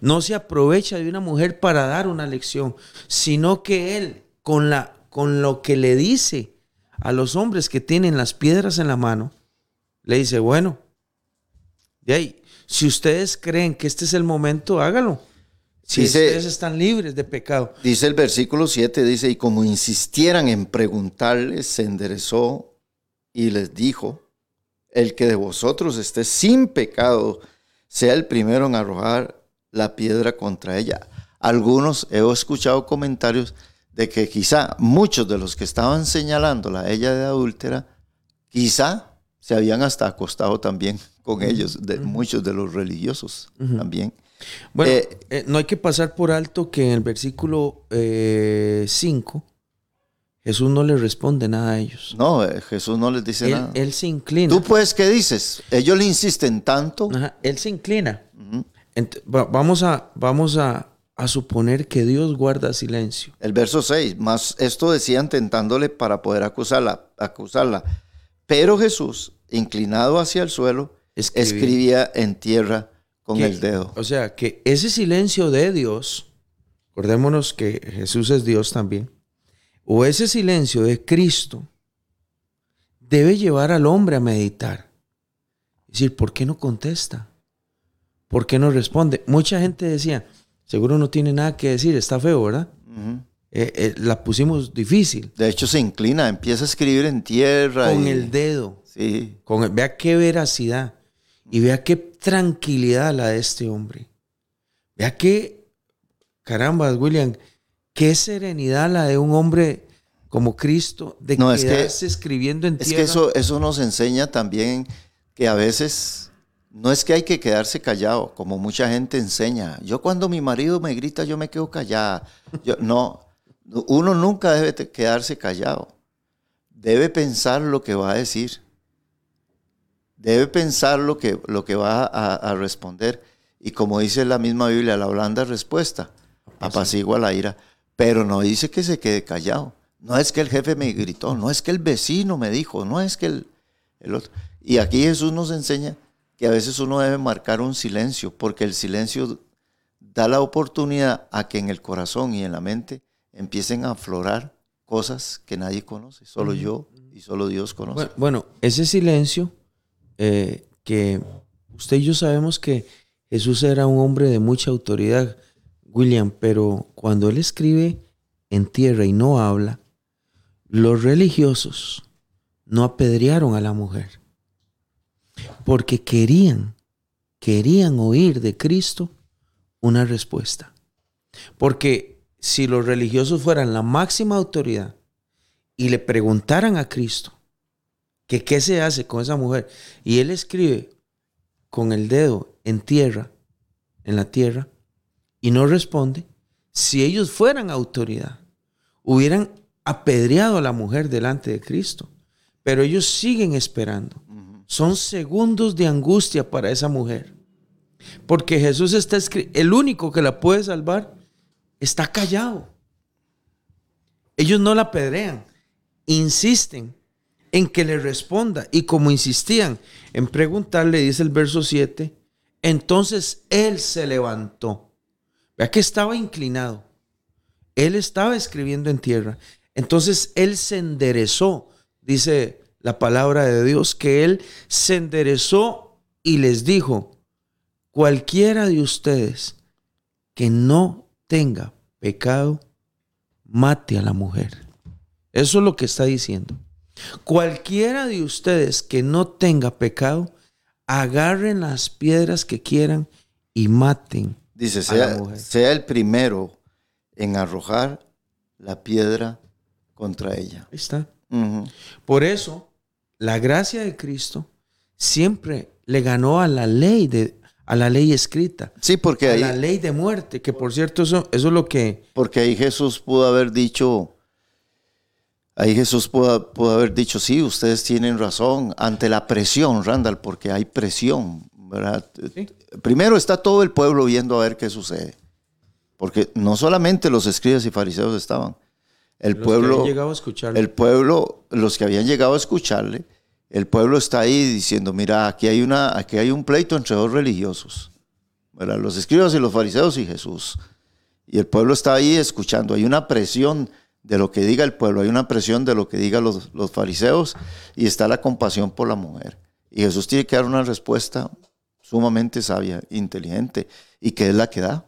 No se aprovecha de una mujer para dar una lección, sino que Él, con, la, con lo que le dice a los hombres que tienen las piedras en la mano, le dice, bueno, de ahí, si ustedes creen que este es el momento, hágalo. Si Dice- ustedes están libres de pecado. Dice el versículo 7, dice, y como insistieran en preguntarles, se enderezó y les dijo, el que de vosotros esté sin pecado, sea el primero en arrojar la piedra contra ella. Algunos, he escuchado comentarios de que quizá muchos de los que estaban señalándola ella de adúltera, quizá se habían hasta acostado también con ellos, de, muchos de los religiosos también. Bueno, Eh, eh, no hay que pasar por alto que en el versículo 5 Jesús no le responde nada a ellos. No, eh, Jesús no les dice Él, nada. él se inclina. ¿Tú pues qué dices? Ellos le insisten tanto. Ajá, él se inclina. Ent- va- vamos a, vamos a, a suponer que Dios guarda silencio. El verso 6, más esto decían tentándole para poder acusarla, acusarla. Pero Jesús, inclinado hacia el suelo, Escribía. escribía en tierra con Que- el dedo. O sea, que ese silencio de Dios, acordémonos que Jesús es Dios también, o ese silencio de Cristo, debe llevar al hombre a meditar. Es decir, ¿por qué no contesta? ¿Por qué no responde? Mucha gente decía, seguro no tiene nada que decir, está feo, ¿verdad? Eh, eh, la pusimos difícil. De hecho, se inclina, empieza a escribir en tierra. Con y- el dedo. Sí, Con el- vea qué veracidad y vea qué tranquilidad la de este hombre. Vea qué, caramba, William, qué serenidad la de un hombre como Cristo de No, es que- quedarse escribiendo en es tierra. que eso, eso nos enseña también que a veces no es que hay que quedarse callado, como mucha gente enseña. Yo cuando mi marido me grita, yo me quedo callada. Yo, no, uno nunca debe quedarse callado. Debe pensar lo que va a decir. Debe pensar lo que, lo que va a, a responder. Y como dice la misma Biblia, la blanda respuesta apacigua la ira. Pero no dice que se quede callado. No es que el jefe me gritó, no es que el vecino me dijo, no es que el, el otro. Y aquí Jesús nos enseña que a veces uno debe marcar un silencio, porque el silencio da la oportunidad a que en el corazón y en la mente empiecen a aflorar cosas que nadie conoce, solo yo y solo Dios conoce. Bueno, bueno, ese silencio eh, que usted y yo sabemos que Jesús era un hombre de mucha autoridad, William, pero cuando él escribe en tierra y no habla, los religiosos no apedrearon a la mujer porque querían, querían oír de Cristo una respuesta. Porque si los religiosos fueran la máxima autoridad y le preguntaran a Cristo que qué se hace con esa mujer y él escribe con el dedo en tierra, en la tierra, y no responde, si ellos fueran autoridad, hubieran apedreado a la mujer delante de Cristo. Pero ellos siguen esperando. Son segundos de angustia para esa mujer. Porque Jesús está el único que la puede salvar, está callado. Ellos no la apedrean, insisten en que le responda. Y como insistían en preguntarle, dice el verso 7, entonces él se levantó. Vea que estaba inclinado. Él estaba escribiendo en tierra. Entonces él se enderezó, dice la palabra de Dios, que él se enderezó y les dijo, cualquiera de ustedes que no tenga pecado, mate a la mujer. Eso es lo que está diciendo. Cualquiera de ustedes que no tenga pecado, agarren las piedras que quieran y maten Dice, a la sea, mujer. sea el primero en arrojar la piedra contra ella. Ahí está. Por eso, la gracia de Cristo siempre le ganó a la ley de a la ley escrita, Sí, porque a la ley de muerte, que por cierto eso, eso es lo que porque ahí Jesús pudo haber dicho, ahí Jesús pudo, pudo haber dicho, sí, ustedes tienen razón ante la presión, Randall, porque hay presión, ¿verdad? Sí. Primero está todo el pueblo viendo a ver qué sucede, porque no solamente los escribas y fariseos estaban, El Los que pueblo, llegado a escucharlo. el pueblo, los que habían llegado a escucharle, el pueblo está ahí diciendo, mira, aquí hay, una, aquí hay un pleito entre dos religiosos, ¿verdad? los escribas y los fariseos y Jesús. Y el pueblo está ahí escuchando, hay una presión de lo que diga el pueblo, hay una presión de lo que digan los, los fariseos y está la compasión por la mujer. Y Jesús tiene que dar una respuesta sumamente sabia, inteligente, y que es la que da.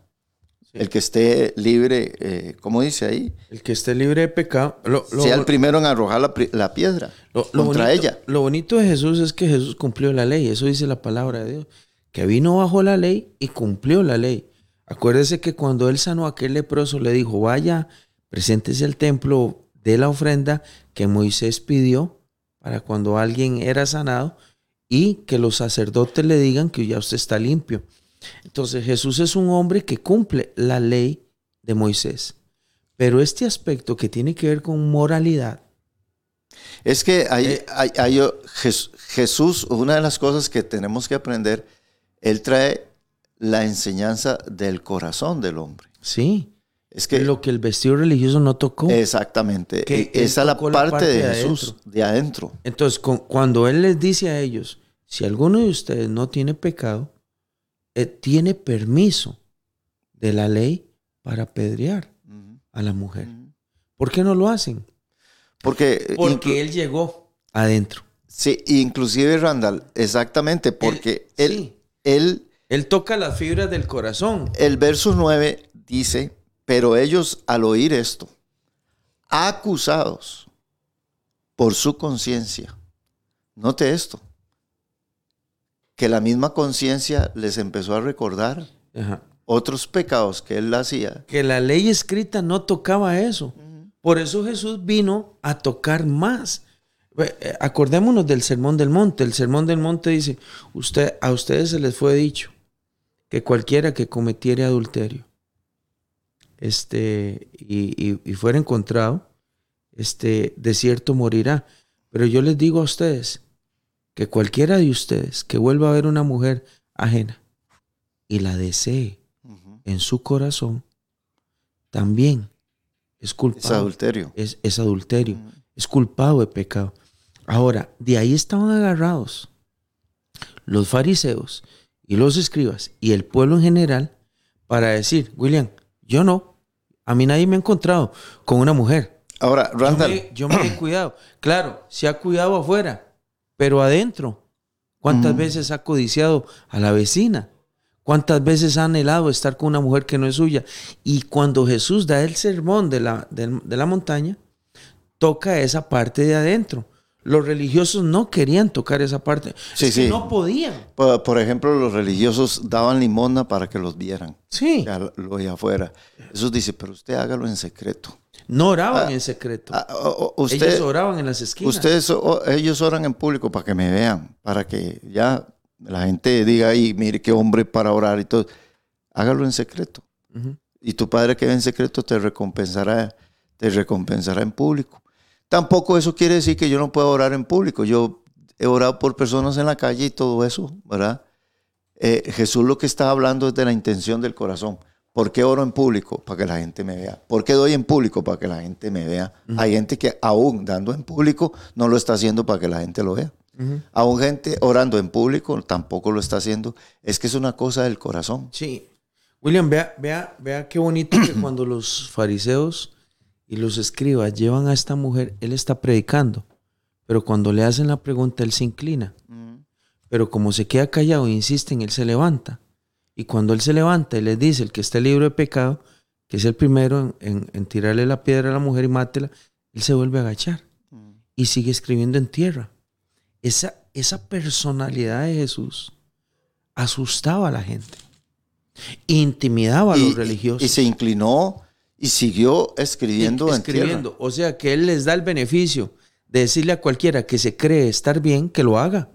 El que esté libre, eh, ¿cómo dice ahí? El que esté libre de pecado. Lo, lo- sea el primero en arrojar la, la piedra lo- lo contra bonito, ella. Lo bonito de Jesús es que Jesús cumplió la ley. Eso dice la palabra de Dios. Que vino bajo la ley y cumplió la ley. Acuérdese que cuando él sanó a aquel leproso, le dijo: Vaya, preséntese al templo de la ofrenda que Moisés pidió para cuando alguien era sanado y que los sacerdotes le digan que ya usted está limpio. Entonces Jesús es un hombre que cumple la ley de Moisés. Pero este aspecto que tiene que ver con moralidad, Es que hay, Eh, hay- hay- Jes- Jesús, una de las cosas que tenemos que aprender, Él trae la enseñanza del corazón del hombre. sí, Es que lo que el vestido religioso no tocó. exactamente, Que e- él esa es la parte, parte de de Jesús, adentro. de adentro. Entonces, cu- cuando Él les dice a ellos, si alguno de ustedes no tiene pecado, eh, tiene permiso de la ley para apedrear a la mujer. ¿Por qué no lo hacen? Porque, Porque Él llegó adentro. sí, inclusive Randall, exactamente, porque él, sí. él Él toca las fibras del corazón. El verso 9 dice, pero ellos al oír esto, acusados por su conciencia, note esto, que la misma conciencia les empezó a recordar Ajá. otros pecados que él hacía. Que la ley escrita no tocaba eso. Por eso Jesús vino a tocar más. Eh, Acordémonos del Sermón del Monte. El Sermón del Monte dice, usted, a ustedes se les fue dicho que cualquiera que cometiere adulterio este, y, y- y fuera encontrado, este, de cierto morirá. Pero yo les digo a ustedes que cualquiera de ustedes que vuelva a ver una mujer ajena y la desee en su corazón, también es Es culpable. adulterio. Es, es adulterio. Es culpado de pecado. Ahora, de ahí estaban agarrados los fariseos y los escribas y el pueblo en general para decir, William, yo no, a mí nadie me ha encontrado con una mujer. Ahora, Yo Randall, me, yo me he cuidado. Claro, se ha cuidado afuera, pero adentro. ¿Cuántas Ujú. veces ha codiciado a la vecina? ¿Cuántas veces ha anhelado estar con una mujer que no es suya? Y cuando Jesús da el sermón de la, de la montaña, toca esa parte de adentro. Los religiosos no querían tocar esa parte. Sí, Es que sí. no podían. por, por ejemplo, los religiosos daban limosna para que los vieran. Sí. Ya lo de afuera. Jesús dice, pero usted hágalo en secreto. No oraban en secreto. Ah, usted, Ellos oraban en las esquinas. Ustedes, ellos oran en público para que me vean, para que ya la gente diga, y mire qué hombre para orar y todo. Hágalo en secreto. Y tu padre que ve en secreto te recompensará, te recompensará en público. Tampoco eso quiere decir que yo no pueda orar en público. Yo he orado por personas en la calle y todo eso, ¿verdad? Eh, Jesús lo que está hablando es de la intención del corazón. ¿Por qué oro en público? Para que la gente me vea. ¿Por qué doy en público? Para que la gente me vea. Hay gente que aún dando en público no lo está haciendo para que la gente lo vea. Aún gente orando en público tampoco lo está haciendo. Es que es una cosa del corazón. Sí. William, vea, vea, vea qué bonito que cuando los fariseos y los escribas llevan a esta mujer, él está predicando. Pero cuando le hacen la pregunta, él se inclina. Pero como se queda callado e insisten, él se levanta. Y cuando él se levanta y les dice, el que esté libre de pecado, que es el primero en, en- en tirarle la piedra a la mujer y mátela, él se vuelve a agachar y sigue escribiendo en tierra. Esa, esa personalidad de Jesús asustaba a la gente. Intimidaba a Y- los religiosos. Y se inclinó y siguió escribiendo, en tierra. escribiendo. O sea que él les da el beneficio de decirle a cualquiera que se cree estar bien que lo haga.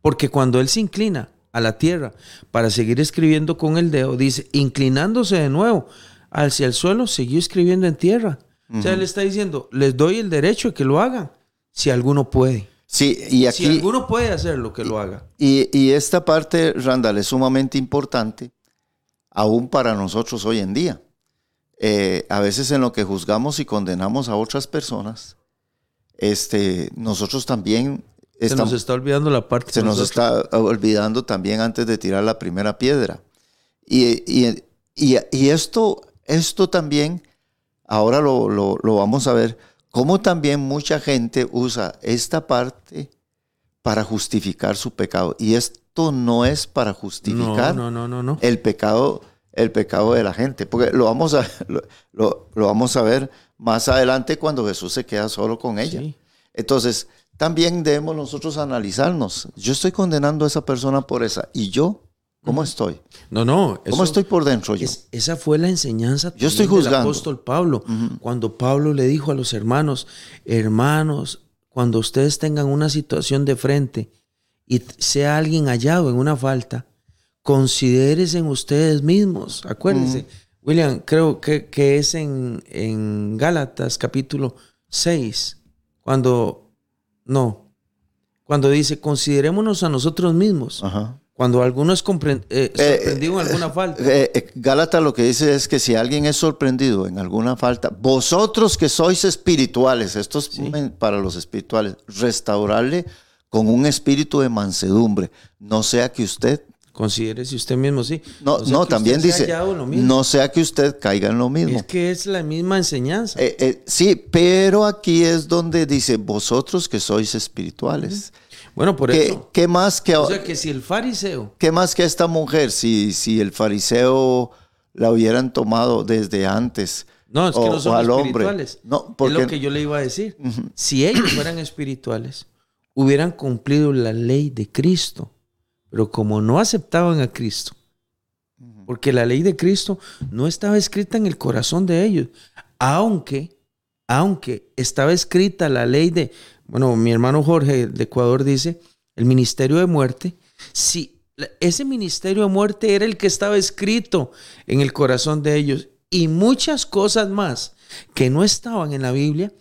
Porque cuando él se inclina a la tierra para seguir escribiendo con el dedo, dice, inclinándose de nuevo hacia el suelo, siguió escribiendo en tierra. O sea, él está diciendo, les doy el derecho de que lo hagan, si alguno puede. Sí, y aquí, Si alguno puede hacerlo, que lo haga. y, y esta parte, Randall, es sumamente importante, aún para nosotros hoy en día. Eh, a veces en lo que juzgamos y condenamos a otras personas, este, nosotros también se nos está olvidando la parte. Se nos está olvidando también antes de tirar la primera piedra. Y, y, y, esto, esto también, ahora lo, lo, lo, vamos a ver, cómo también mucha gente usa esta parte para justificar su pecado. Y esto no es para justificar no, no, no, no, el pecado el pecado de la gente, porque lo vamos a, lo, lo vamos a ver más adelante cuando Jesús se queda solo con ella. Entonces, también debemos nosotros analizarnos. Yo estoy condenando a esa persona por esa. ¿Y yo? ¿Cómo estoy? No, no. ¿Cómo estoy por dentro yo? esa fue la enseñanza yo estoy del apóstol Pablo. Cuando Pablo le dijo a los hermanos, hermanos, cuando ustedes tengan una situación de frente y sea alguien hallado en una falta, considérense en ustedes mismos. Acuérdense. William, creo que, que es en, en Gálatas capítulo 6, cuando no. Cuando dice, considerémonos a nosotros mismos. Cuando alguno es eh, eh, sorprendido en alguna falta. Eh, Gálatas lo que dice es que si alguien es sorprendido en alguna falta, vosotros que sois espirituales, esto es para los espirituales, restaurarle con un espíritu de mansedumbre, no sea que usted Considérese usted mismo, sí. No, no, también dice, no sea que usted caiga en lo mismo. Es que es la misma enseñanza. Eh, eh, sí, pero aquí es donde dice, vosotros que sois espirituales. Bueno, por eso. ¿Qué más que... O sea, que si el fariseo... ¿Qué más que esta mujer? Si, si el fariseo la hubieran tomado desde antes. No, es que no son espirituales. No, porque... Es lo que yo le iba a decir. Si ellos fueran espirituales, hubieran cumplido la ley de Cristo pero como no aceptaban a Cristo, porque la ley de Cristo no estaba escrita en el corazón de ellos, aunque, aunque estaba escrita la ley de, bueno, mi hermano Jorge de Ecuador dice, el ministerio de muerte, si ese ministerio de muerte era el que estaba escrito en el corazón de ellos y muchas cosas más que no estaban en la Biblia,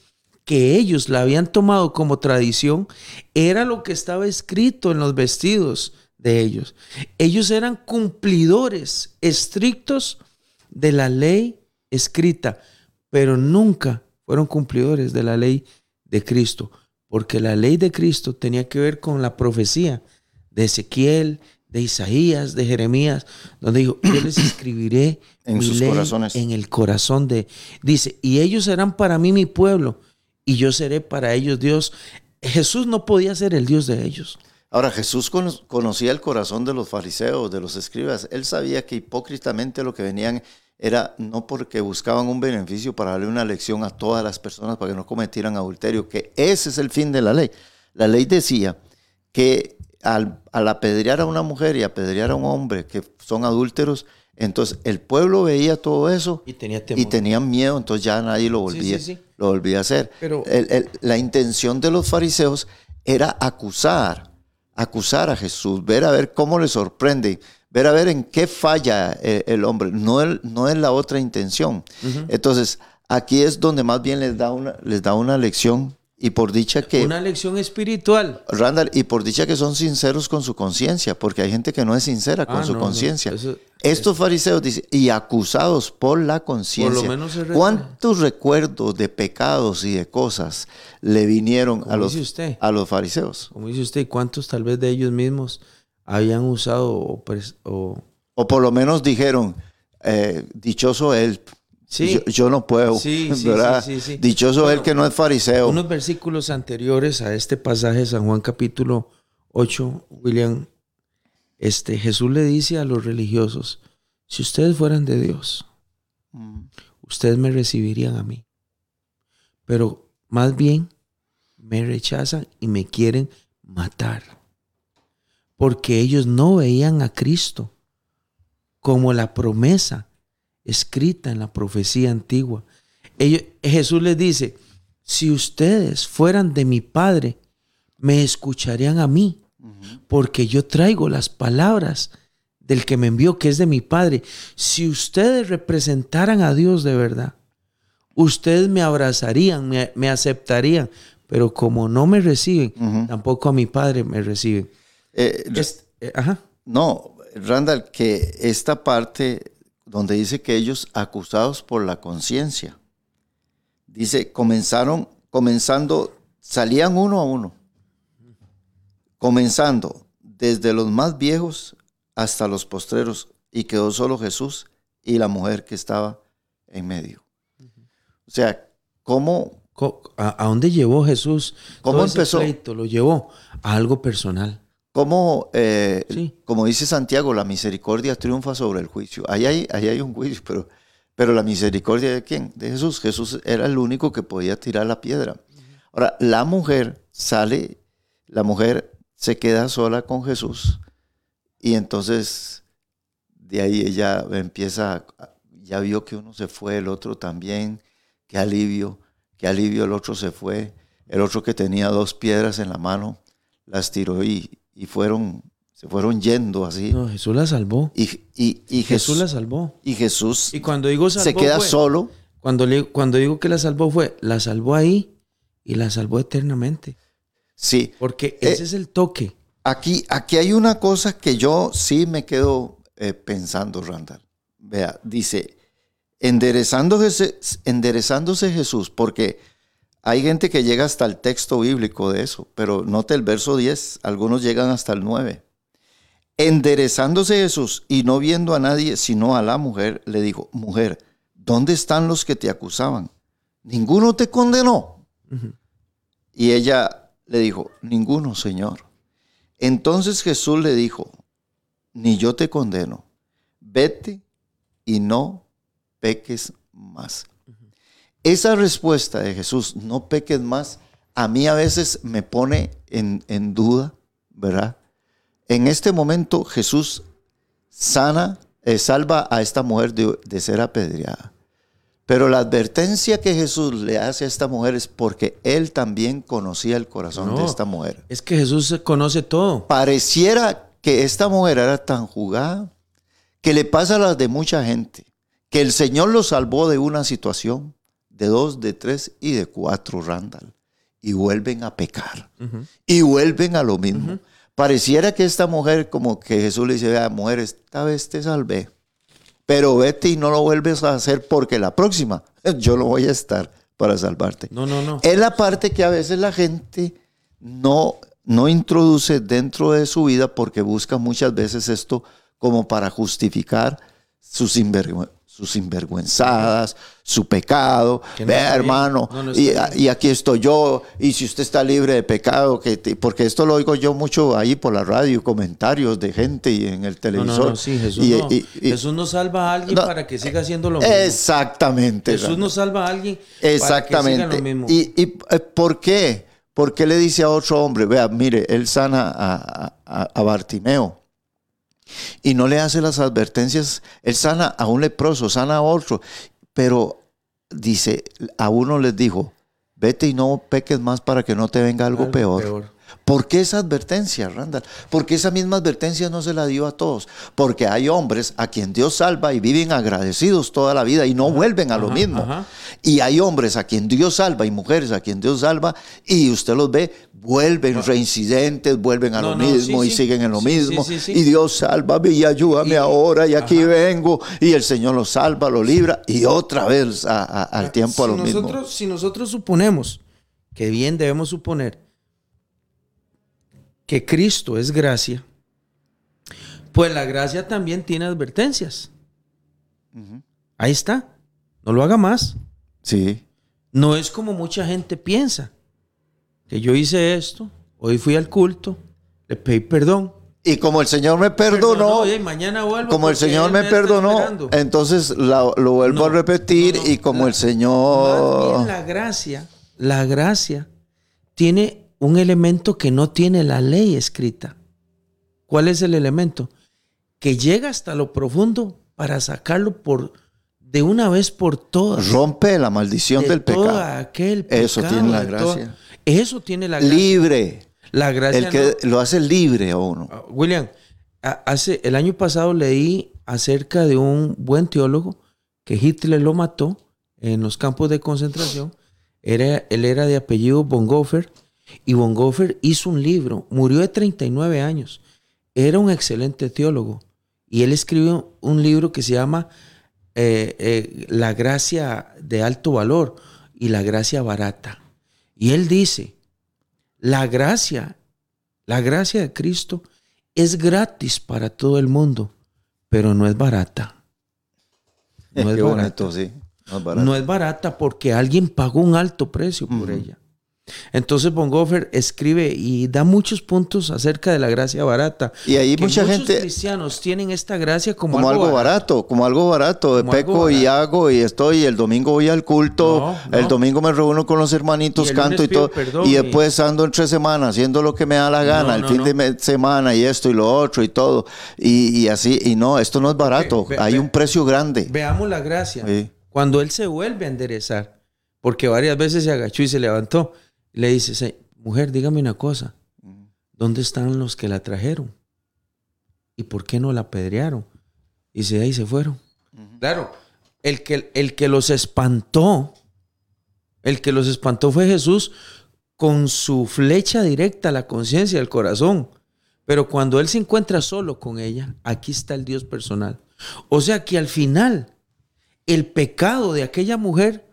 que ellos la habían tomado como tradición, era lo que estaba escrito en los vestidos de ellos. Ellos eran cumplidores estrictos de la ley escrita, pero nunca fueron cumplidores de la ley de Cristo, porque la ley de Cristo tenía que ver con la profecía de Ezequiel, de Isaías, de Jeremías, donde dijo, yo les escribiré en sus corazones. en el corazón de... Dice, y ellos serán para mí mi pueblo, y yo seré para ellos Dios. Jesús no podía ser el Dios de ellos. Ahora, Jesús conocía el corazón de los fariseos, de los escribas. Él sabía que hipócritamente lo que venían era no porque buscaban un beneficio para darle una lección a todas las personas para que no cometieran adulterio, que ese es el fin de la ley. La ley decía que al, apedrear a una mujer y apedrear a un hombre que son adúlteros, entonces el pueblo veía todo eso y, tenía y tenían miedo, entonces ya nadie lo volvía, Lo volvía a hacer. Pero, la intención de los fariseos era acusar acusar a Jesús, ver a ver cómo le sorprende, ver a ver en qué falla el, hombre, no, no es la otra intención. Entonces, aquí es donde más bien les da una, les da una lección y por dicha que... Una lección espiritual. Randall, y por dicha que son sinceros con su conciencia, porque hay gente que no es sincera con ah, su conciencia. Estos fariseos dicen, y acusados por la conciencia. ¿Cuántos recuerdos de pecados y de cosas le vinieron a los, a los fariseos? Como dice usted, ¿cuántos tal vez de ellos mismos habían usado o... O, por lo menos dijeron, eh, dichoso él, yo, no puedo. Sí, sí, Dichoso el que no es fariseo. Unos versículos anteriores a este pasaje, San Juan capítulo 8, William, este, Jesús le dice a los religiosos, si ustedes fueran de Dios, mm. ustedes me recibirían a mí. Pero más bien me rechazan y me quieren matar. Porque ellos no veían a Cristo como la promesa escrita en la profecía antigua. Jesús les dice, si ustedes fueran de mi Padre, me escucharían a mí, porque yo traigo las palabras del que me envió, que es de mi Padre. Si ustedes representaran a Dios de verdad, ustedes me abrazarían, me, aceptarían, pero como no me reciben, tampoco a mi Padre me reciben. Eh, eh, ajá. No, Randall, que esta parte donde dice que ellos acusados por la conciencia. Dice, comenzaron, comenzando, salían uno a uno, comenzando desde los más viejos hasta los postreros, y quedó solo Jesús y la mujer que estaba en medio. O sea, ¿cómo, ¿A, a dónde llevó Jesús? ¿Cómo todo ese empezó? pleito? Lo llevó a algo personal. Cómo, eh, Sí. como dice Santiago, la misericordia triunfa sobre el juicio? Ahí hay, ahí hay un juicio, pero, pero la misericordia de quién? De Jesús. Jesús era el único que podía tirar la piedra. Ahora, la mujer sale, la mujer se queda sola con Jesús y entonces de ahí ella empieza, ya vio que uno se fue, el otro también, qué alivio, qué alivio, el otro se fue, el otro que tenía dos piedras en la mano, las tiró y, y fueron, se fueron yendo así. No, Jesús la salvó. Y, y, y Jesús Jesús, la salvó. y Jesús Y cuando digo salvó, se queda fue- solo. Cuando, le- cuando digo que la salvó fue, la salvó ahí y la salvó eternamente. Sí, Porque Eh, ese es el toque. Aquí, aquí hay una cosa que yo sí me quedo eh, pensando, Randall. Vea, dice, enderezándose, enderezándose Jesús, porque hay gente que llega hasta el texto bíblico de eso, pero note el verso 10, algunos llegan hasta el 9. Enderezándose Jesús y no viendo a nadie sino a la mujer, le dijo, mujer, ¿dónde están los que te acusaban? ¿Ninguno te condenó? Y ella le dijo, ninguno, Señor. Entonces Jesús le dijo, ni yo te condeno, vete y no peques más. Esa respuesta de Jesús, no peques más, a mí a veces me pone en, en duda, ¿verdad? En este momento Jesús sana, eh, salva a esta mujer de, de ser apedreada. Pero la advertencia que Jesús le hace a esta mujer es porque él también conocía el corazón de esta mujer Es que Jesús conoce todo. pareciera que esta mujer era tan jugada que le pasa a las de mucha gente, que el Señor lo salvó de una situación, de dos, de tres y de cuatro, Randall, y vuelven a pecar, y vuelven a lo mismo. Pareciera que esta mujer, como que Jesús le dice, vea, mujer, esta vez te salvé, pero vete y no lo vuelves a hacer porque la próxima yo no voy a estar para salvarte. No, no, no. Es la parte que a veces la gente no, no introduce dentro de su vida porque busca muchas veces esto como para justificar sus, sinvergü- sus sinvergüenzadas, su pecado. No bien. hermano, No, no y, aquí estoy yo, y si usted está libre de pecado, que te- porque esto lo oigo yo mucho ahí por la radio, comentarios de gente y en el televisor. sí, Jesús, Y- no. y- y- Jesús no salva a alguien para que siga haciendo lo mismo. Exactamente. Jesús no salva a alguien para que siga Exactamente. lo mismo. ¿Y, y, eh, por qué? ¿Por qué le dice a otro hombre, vea, mire, él sana a, a- a Bartimeo y no le hace las advertencias? Él sana a un leproso, sana a otro, pero dice, a uno les dijo, vete y no peques más para que no te venga algo, Algo peor. peor. ¿Por qué esa advertencia, Randall? Porque esa misma advertencia no se la dio a todos. Porque hay hombres a quien Dios salva y viven agradecidos toda la vida y no vuelven a lo ajá, mismo. ajá. Y hay hombres a quien Dios salva y mujeres a quien Dios salva y usted los ve, vuelven reincidentes, vuelven a No, lo no, mismo sí, y sí. siguen en lo Sí, mismo. Y Dios sálvame y ayúdame Y- ahora y aquí vengo. Y el Señor los salva, los libra y otra vez a- a- al tiempo a lo mismo. Si nosotros suponemos, que bien debemos suponer, que Cristo es gracia, pues la gracia también tiene advertencias. Ahí está. No lo haga más. Sí. No es como mucha gente piensa. Que yo hice esto, hoy fui al culto, le pedí perdón. Y como el Señor me perdonó, y mañana vuelvo como el Señor me perdonó, entonces la- lo vuelvo No, a repetir no, no. y como La- el Señor... Más bien la gracia, la gracia tiene un elemento que no tiene la ley escrita. ¿Cuál es el elemento? Que llega hasta lo profundo para sacarlo por de una vez por todas. Rompe la maldición de del todo pecado. aquel Eso pecado, tiene la gracia. eso tiene la gracia. Libre. La gracia El que lo hace libre a uno. Ah, William, hace, el año pasado leí acerca de un buen teólogo que Hitler lo mató en los campos de concentración. Era, él era de apellido Bonhoeffer y Bonhoeffer hizo un libro, murió de 39 años. Era un excelente teólogo y él escribió un libro que se llama eh, eh, la gracia de alto valor y la gracia barata. Y él dice, la gracia, la gracia de Cristo es gratis para todo el mundo, pero no es barata. No es Qué barata. bonito, sí. No es barato. No es barata porque alguien pagó un alto precio por ella. Entonces Bonhoeffer escribe y da muchos puntos acerca de la gracia barata. Y ahí mucha muchos gente- cristianos tienen esta gracia como, como algo barato, como algo barato. Como Peco algo y barato. hago y estoy, el domingo voy al culto, No, no. el domingo me reúno con los hermanitos, Y canto y todo. perdón y y- después ando entre semanas haciendo lo que me da la gana, No, el fin de semana y esto y lo otro y todo. Y, y así, y no, esto no es barato, ve- hay ve- un precio grande. Veamos la gracia. Sí. Cuando él se vuelve a enderezar, porque varias veces se agachó y se levantó, le dice, "Se- mujer, dígame una cosa, ¿dónde están los que la trajeron? ¿Y por qué no la apedrearon? Y se ahí se fueron. Claro, el que, el que los espantó, el que los espantó fue Jesús con su flecha directa a la conciencia del corazón. Pero cuando él se encuentra solo con ella, aquí está el Dios personal. O sea que al final, el pecado de aquella mujer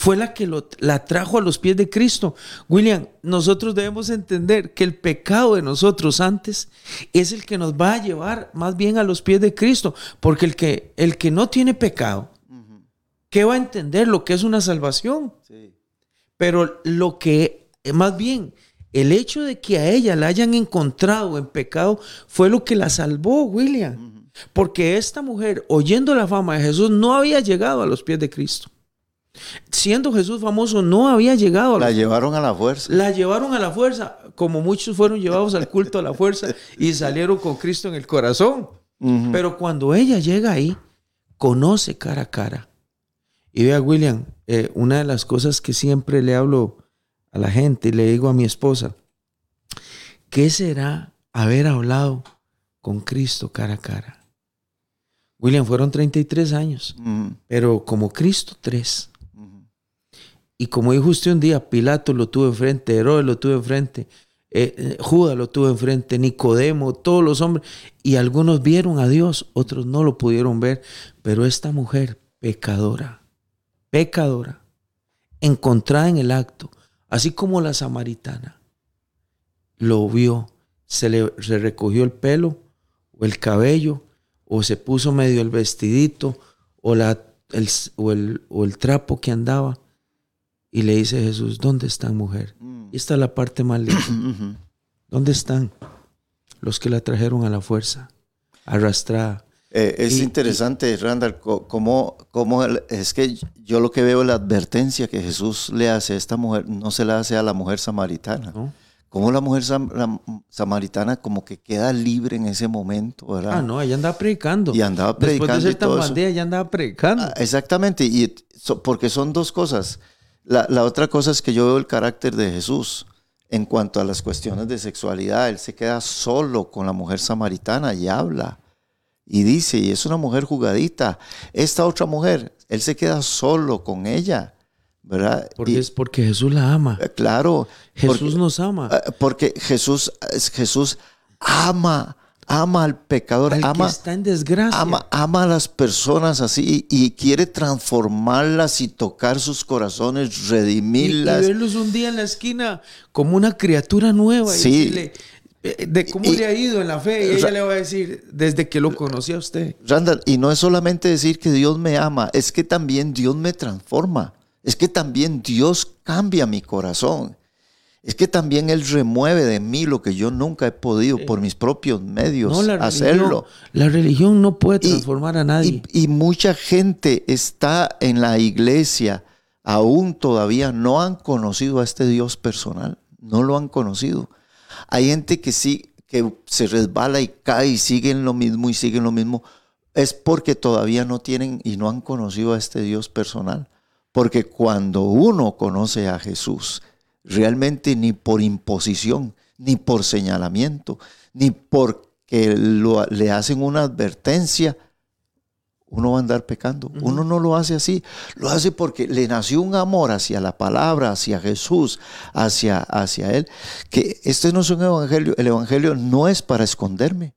fue la que lo- la trajo a los pies de Cristo. William, nosotros debemos entender que el pecado de nosotros antes es el que nos va a llevar más bien a los pies de Cristo, porque el que, el que no tiene pecado, ¿qué va a entender lo que es una salvación? Pero lo que, eh, más bien, el hecho de que a ella la hayan encontrado en pecado fue lo que la salvó, William. Porque esta mujer, oyendo la fama de Jesús, no había llegado a los pies de Cristo. Siendo Jesús famoso, no había llegado a La los llevaron a la fuerza. la llevaron a la fuerza, como muchos fueron llevados al culto a la fuerza y salieron con Cristo en el corazón. Pero cuando ella llega ahí, conoce cara a cara. Y vea, William, eh, una de las cosas que siempre le hablo a la gente y le digo a mi esposa, ¿qué será haber hablado con Cristo cara a cara? William, fueron 33 años, Ujú. pero como Cristo, tres. Y como dijo usted un día, Pilato lo tuvo enfrente, Herodes lo tuvo enfrente, eh, eh, Judas lo tuvo enfrente, Nicodemo, todos los hombres. Y algunos vieron a Dios, otros no lo pudieron ver. Pero esta mujer, pecadora, pecadora, encontrada en el acto, así como la samaritana, lo vio, se le recogió el pelo o el cabello, o se puso medio el vestidito, o el trapo que andaba. Y le dice Jesús, ¿dónde están mujer? Y esta es la parte más linda. ¿Dónde están los que la trajeron a la fuerza, arrastrada? Eh, es Y- interesante, Randall, co- cómo, cómo el- es que yo lo que veo la advertencia que Jesús le hace a esta mujer, no se la hace a la mujer samaritana. ¿no? Cómo la mujer sam- la samaritana como que queda libre en ese momento, ¿verdad? Ah, no, ella andaba predicando. Y andaba Después predicando de ser y tan bandida, ella andaba predicando. Ah, exactamente, y so- porque son dos cosas. La, la otra cosa es que yo veo el carácter de Jesús en cuanto a las cuestiones de sexualidad. Él se queda solo con la mujer samaritana y habla. Y dice, y es una mujer jugadita. Esta otra mujer, él se queda solo con ella, ¿verdad? porque Y, es porque Jesús la ama. eh, claro. Jesús porque- nos ama. eh, Porque Jesús, es- Jesús ama, ama al pecador, Al que ama, está en desgracia. ama, ama a las personas así y quiere transformarlas y tocar sus corazones, y, y redimirlas. verlos un día en la esquina como una criatura nueva. y Sí. decirle, eh, de cómo Y- le ha ido en la fe. Y ella le va a decir, desde que lo conocí a usted. Randall, y no es solamente decir que Dios me ama, es que también Dios me transforma. Es que también Dios cambia mi corazón. Es que también Él remueve de mí lo que yo nunca he podido por mis propios medios No, la hacerlo. religión, la religión no puede Y- transformar a nadie. Y, y mucha gente está en la iglesia, aún todavía no han conocido a este Dios personal, no lo han conocido. Hay gente que sí, que se resbala y cae y siguen lo mismo y siguen lo mismo. Es porque todavía no tienen y no han conocido a este Dios personal. Porque cuando uno conoce a Jesús, realmente ni por imposición, ni por señalamiento, ni porque lo- le hacen una advertencia, uno va a andar pecando. Uno no lo hace así. Lo hace porque le nació un amor hacia la palabra, hacia Jesús, hacia, hacia Él. Que este no es un evangelio. El evangelio no es para esconderme.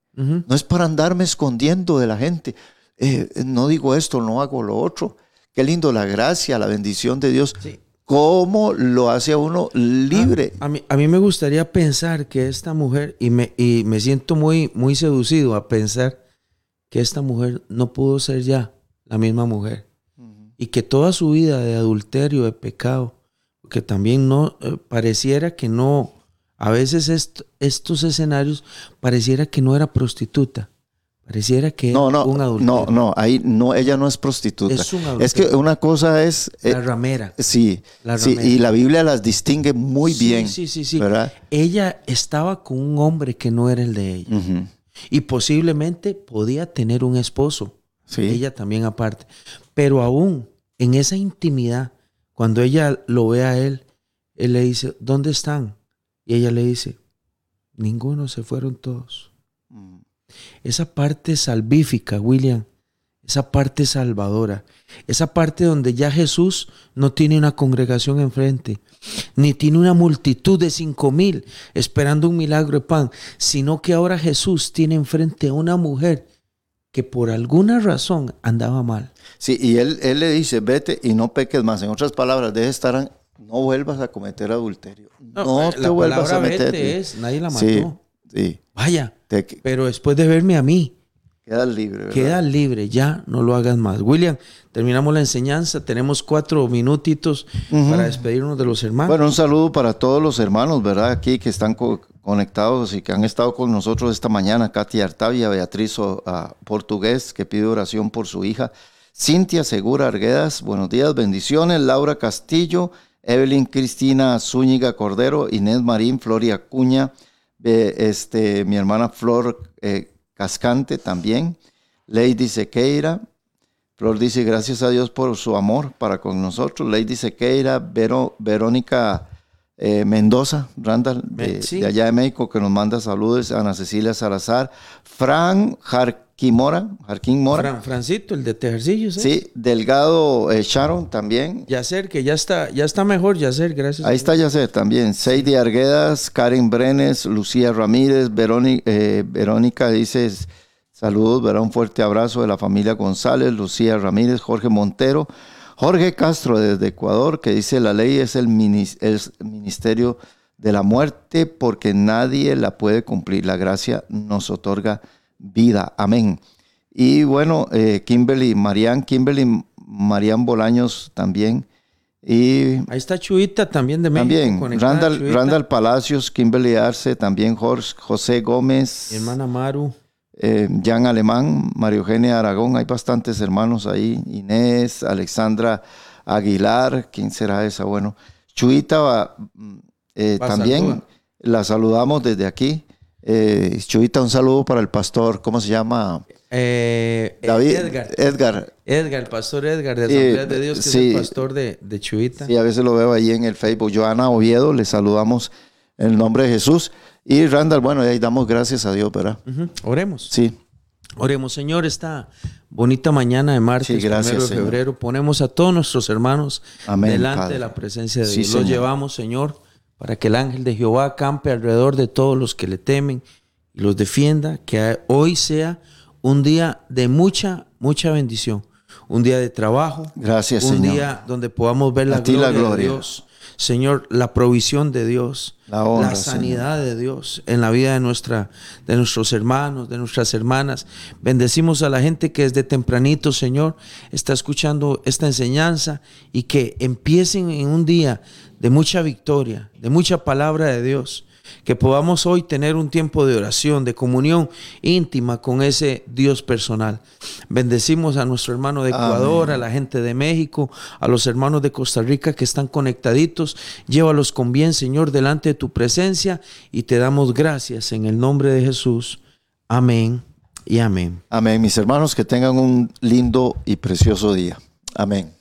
No es para andarme escondiendo de la gente. eh, no digo esto, no hago lo otro. Qué lindo la gracia, la bendición de Dios. ¿Cómo lo hace a uno libre? A, mí, a mí me gustaría pensar que esta mujer, y me, y me siento muy, muy seducido a pensar que esta mujer no pudo ser ya la misma mujer. Y que toda su vida de adulterio, de pecado, que también no eh, pareciera que no, a veces estos escenarios pareciera que no era prostituta. Pareciera que no, no, un adulterio. No, no, ahí no, ella no es prostituta. Es, un es que una cosa es la eh, ramera. Sí, sí, y la Biblia las distingue muy bien. Sí, sí, sí. Ella estaba con un hombre que no era el de ella. Y posiblemente podía tener un esposo. Sí. Ella también aparte. Pero aún en esa intimidad, cuando ella lo ve a él, él le dice, ¿dónde están? Y ella le dice, ninguno, se fueron todos. Mm. Esa parte salvífica, William, esa parte salvadora, esa parte donde ya Jesús no tiene una congregación enfrente, ni tiene una multitud de cinco mil esperando un milagro de pan, sino que ahora Jesús tiene enfrente a una mujer que por alguna razón andaba mal. Sí, y él, él le dice, vete y no peques más. En otras palabras, deje estar, no vuelvas a cometer adulterio. No, te vuelvas a meter. Es, nadie la mató. Sí, Vaya, pero después de verme a mí, Quedas libre. Quedas libre, ya no lo hagas más. William, terminamos la enseñanza, tenemos cuatro minutitos para despedirnos de los hermanos. Bueno, un saludo para todos los hermanos, ¿verdad? Aquí que están conectados y que han estado con nosotros esta mañana. Katy Artavia, Beatriz Portugués, que pide oración por su hija. Cintia Segura Arguedas, buenos días, bendiciones. Laura Castillo, Evelyn Cristina Zúñiga Cordero, Inés Marín, Floria Cuña, este, mi hermana Flor eh, Cascante también. Lady Sequeira. Flor dice, gracias a Dios por su amor para con nosotros. Lady Sequeira, Vero, Verónica eh, Mendoza, Randall, de, allá de México, que nos manda saludos. Ana Cecilia Salazar. Fran Jarquimora, Jarquín Mora. Fran, Francito, el de Tejercillos. Sí, Delgado eh, Sharon también. Yacer, que ya está, ya está mejor, Yacer, gracias. Ahí está Yacer también. Seidi Arguedas, Karen Brenes, Lucía Ramírez, Verónica, eh, Verónica dice saludos, verá un fuerte abrazo de la familia González, Lucía Ramírez, Jorge Montero. Jorge Castro desde Ecuador, que dice la ley es el, ministerio de la muerte porque nadie la puede cumplir. La gracia nos otorga vida. Amén. Y bueno, eh, Kimberly Marian, Kimberly Marian Bolaños también. Y Ahí está Chuita también de México. También, Randall, Randall, Palacios, Kimberly Arce, también Jorge, José Gómez. Mi hermana Maru. Eh, Jan Alemán, María Eugenia Aragón, hay bastantes hermanos ahí. Inés, Alexandra Aguilar, ¿quién será esa? Bueno, Chuita eh, también la saludamos desde aquí. Eh, Chuita, un saludo para el pastor, ¿cómo se llama? Eh, David, Edgar. Edgar. Edgar, el pastor Edgar de Asamblea de Dios, que es el pastor de, de, Chuita. Sí, a veces lo veo ahí en el Facebook. Joana Oviedo, le saludamos en el nombre de Jesús. Y Randall, bueno, ahí damos gracias a Dios, ¿verdad? Oremos. Sí. Oremos, Señor, esta bonita mañana de martes, primero de febrero, ponemos a todos nuestros hermanos delante de la presencia de Dios. Los llevamos, Señor, para que el ángel de Jehová campe alrededor de todos los que le temen y los defienda, que hoy sea un día de mucha, mucha bendición, un día de trabajo, Gracias, un día donde podamos ver la, gloria, de Dios. Señor, la provisión de Dios, la, sanidad de Dios en la vida de, nuestra, de nuestros hermanos, de nuestras hermanas. Bendecimos a la gente que desde tempranito, Señor, está escuchando esta enseñanza y que empiecen en un día de mucha victoria, de mucha palabra de Dios que podamos hoy tener un tiempo de oración, de comunión íntima con ese Dios personal. Bendecimos a nuestro hermano de Ecuador, a la gente de México, a los hermanos de Costa Rica que están conectaditos. Llévalos con bien, Señor, delante de tu presencia y te damos gracias en el nombre de Jesús. Amén y amén. Amén, mis hermanos, que tengan un lindo y precioso día. Amén.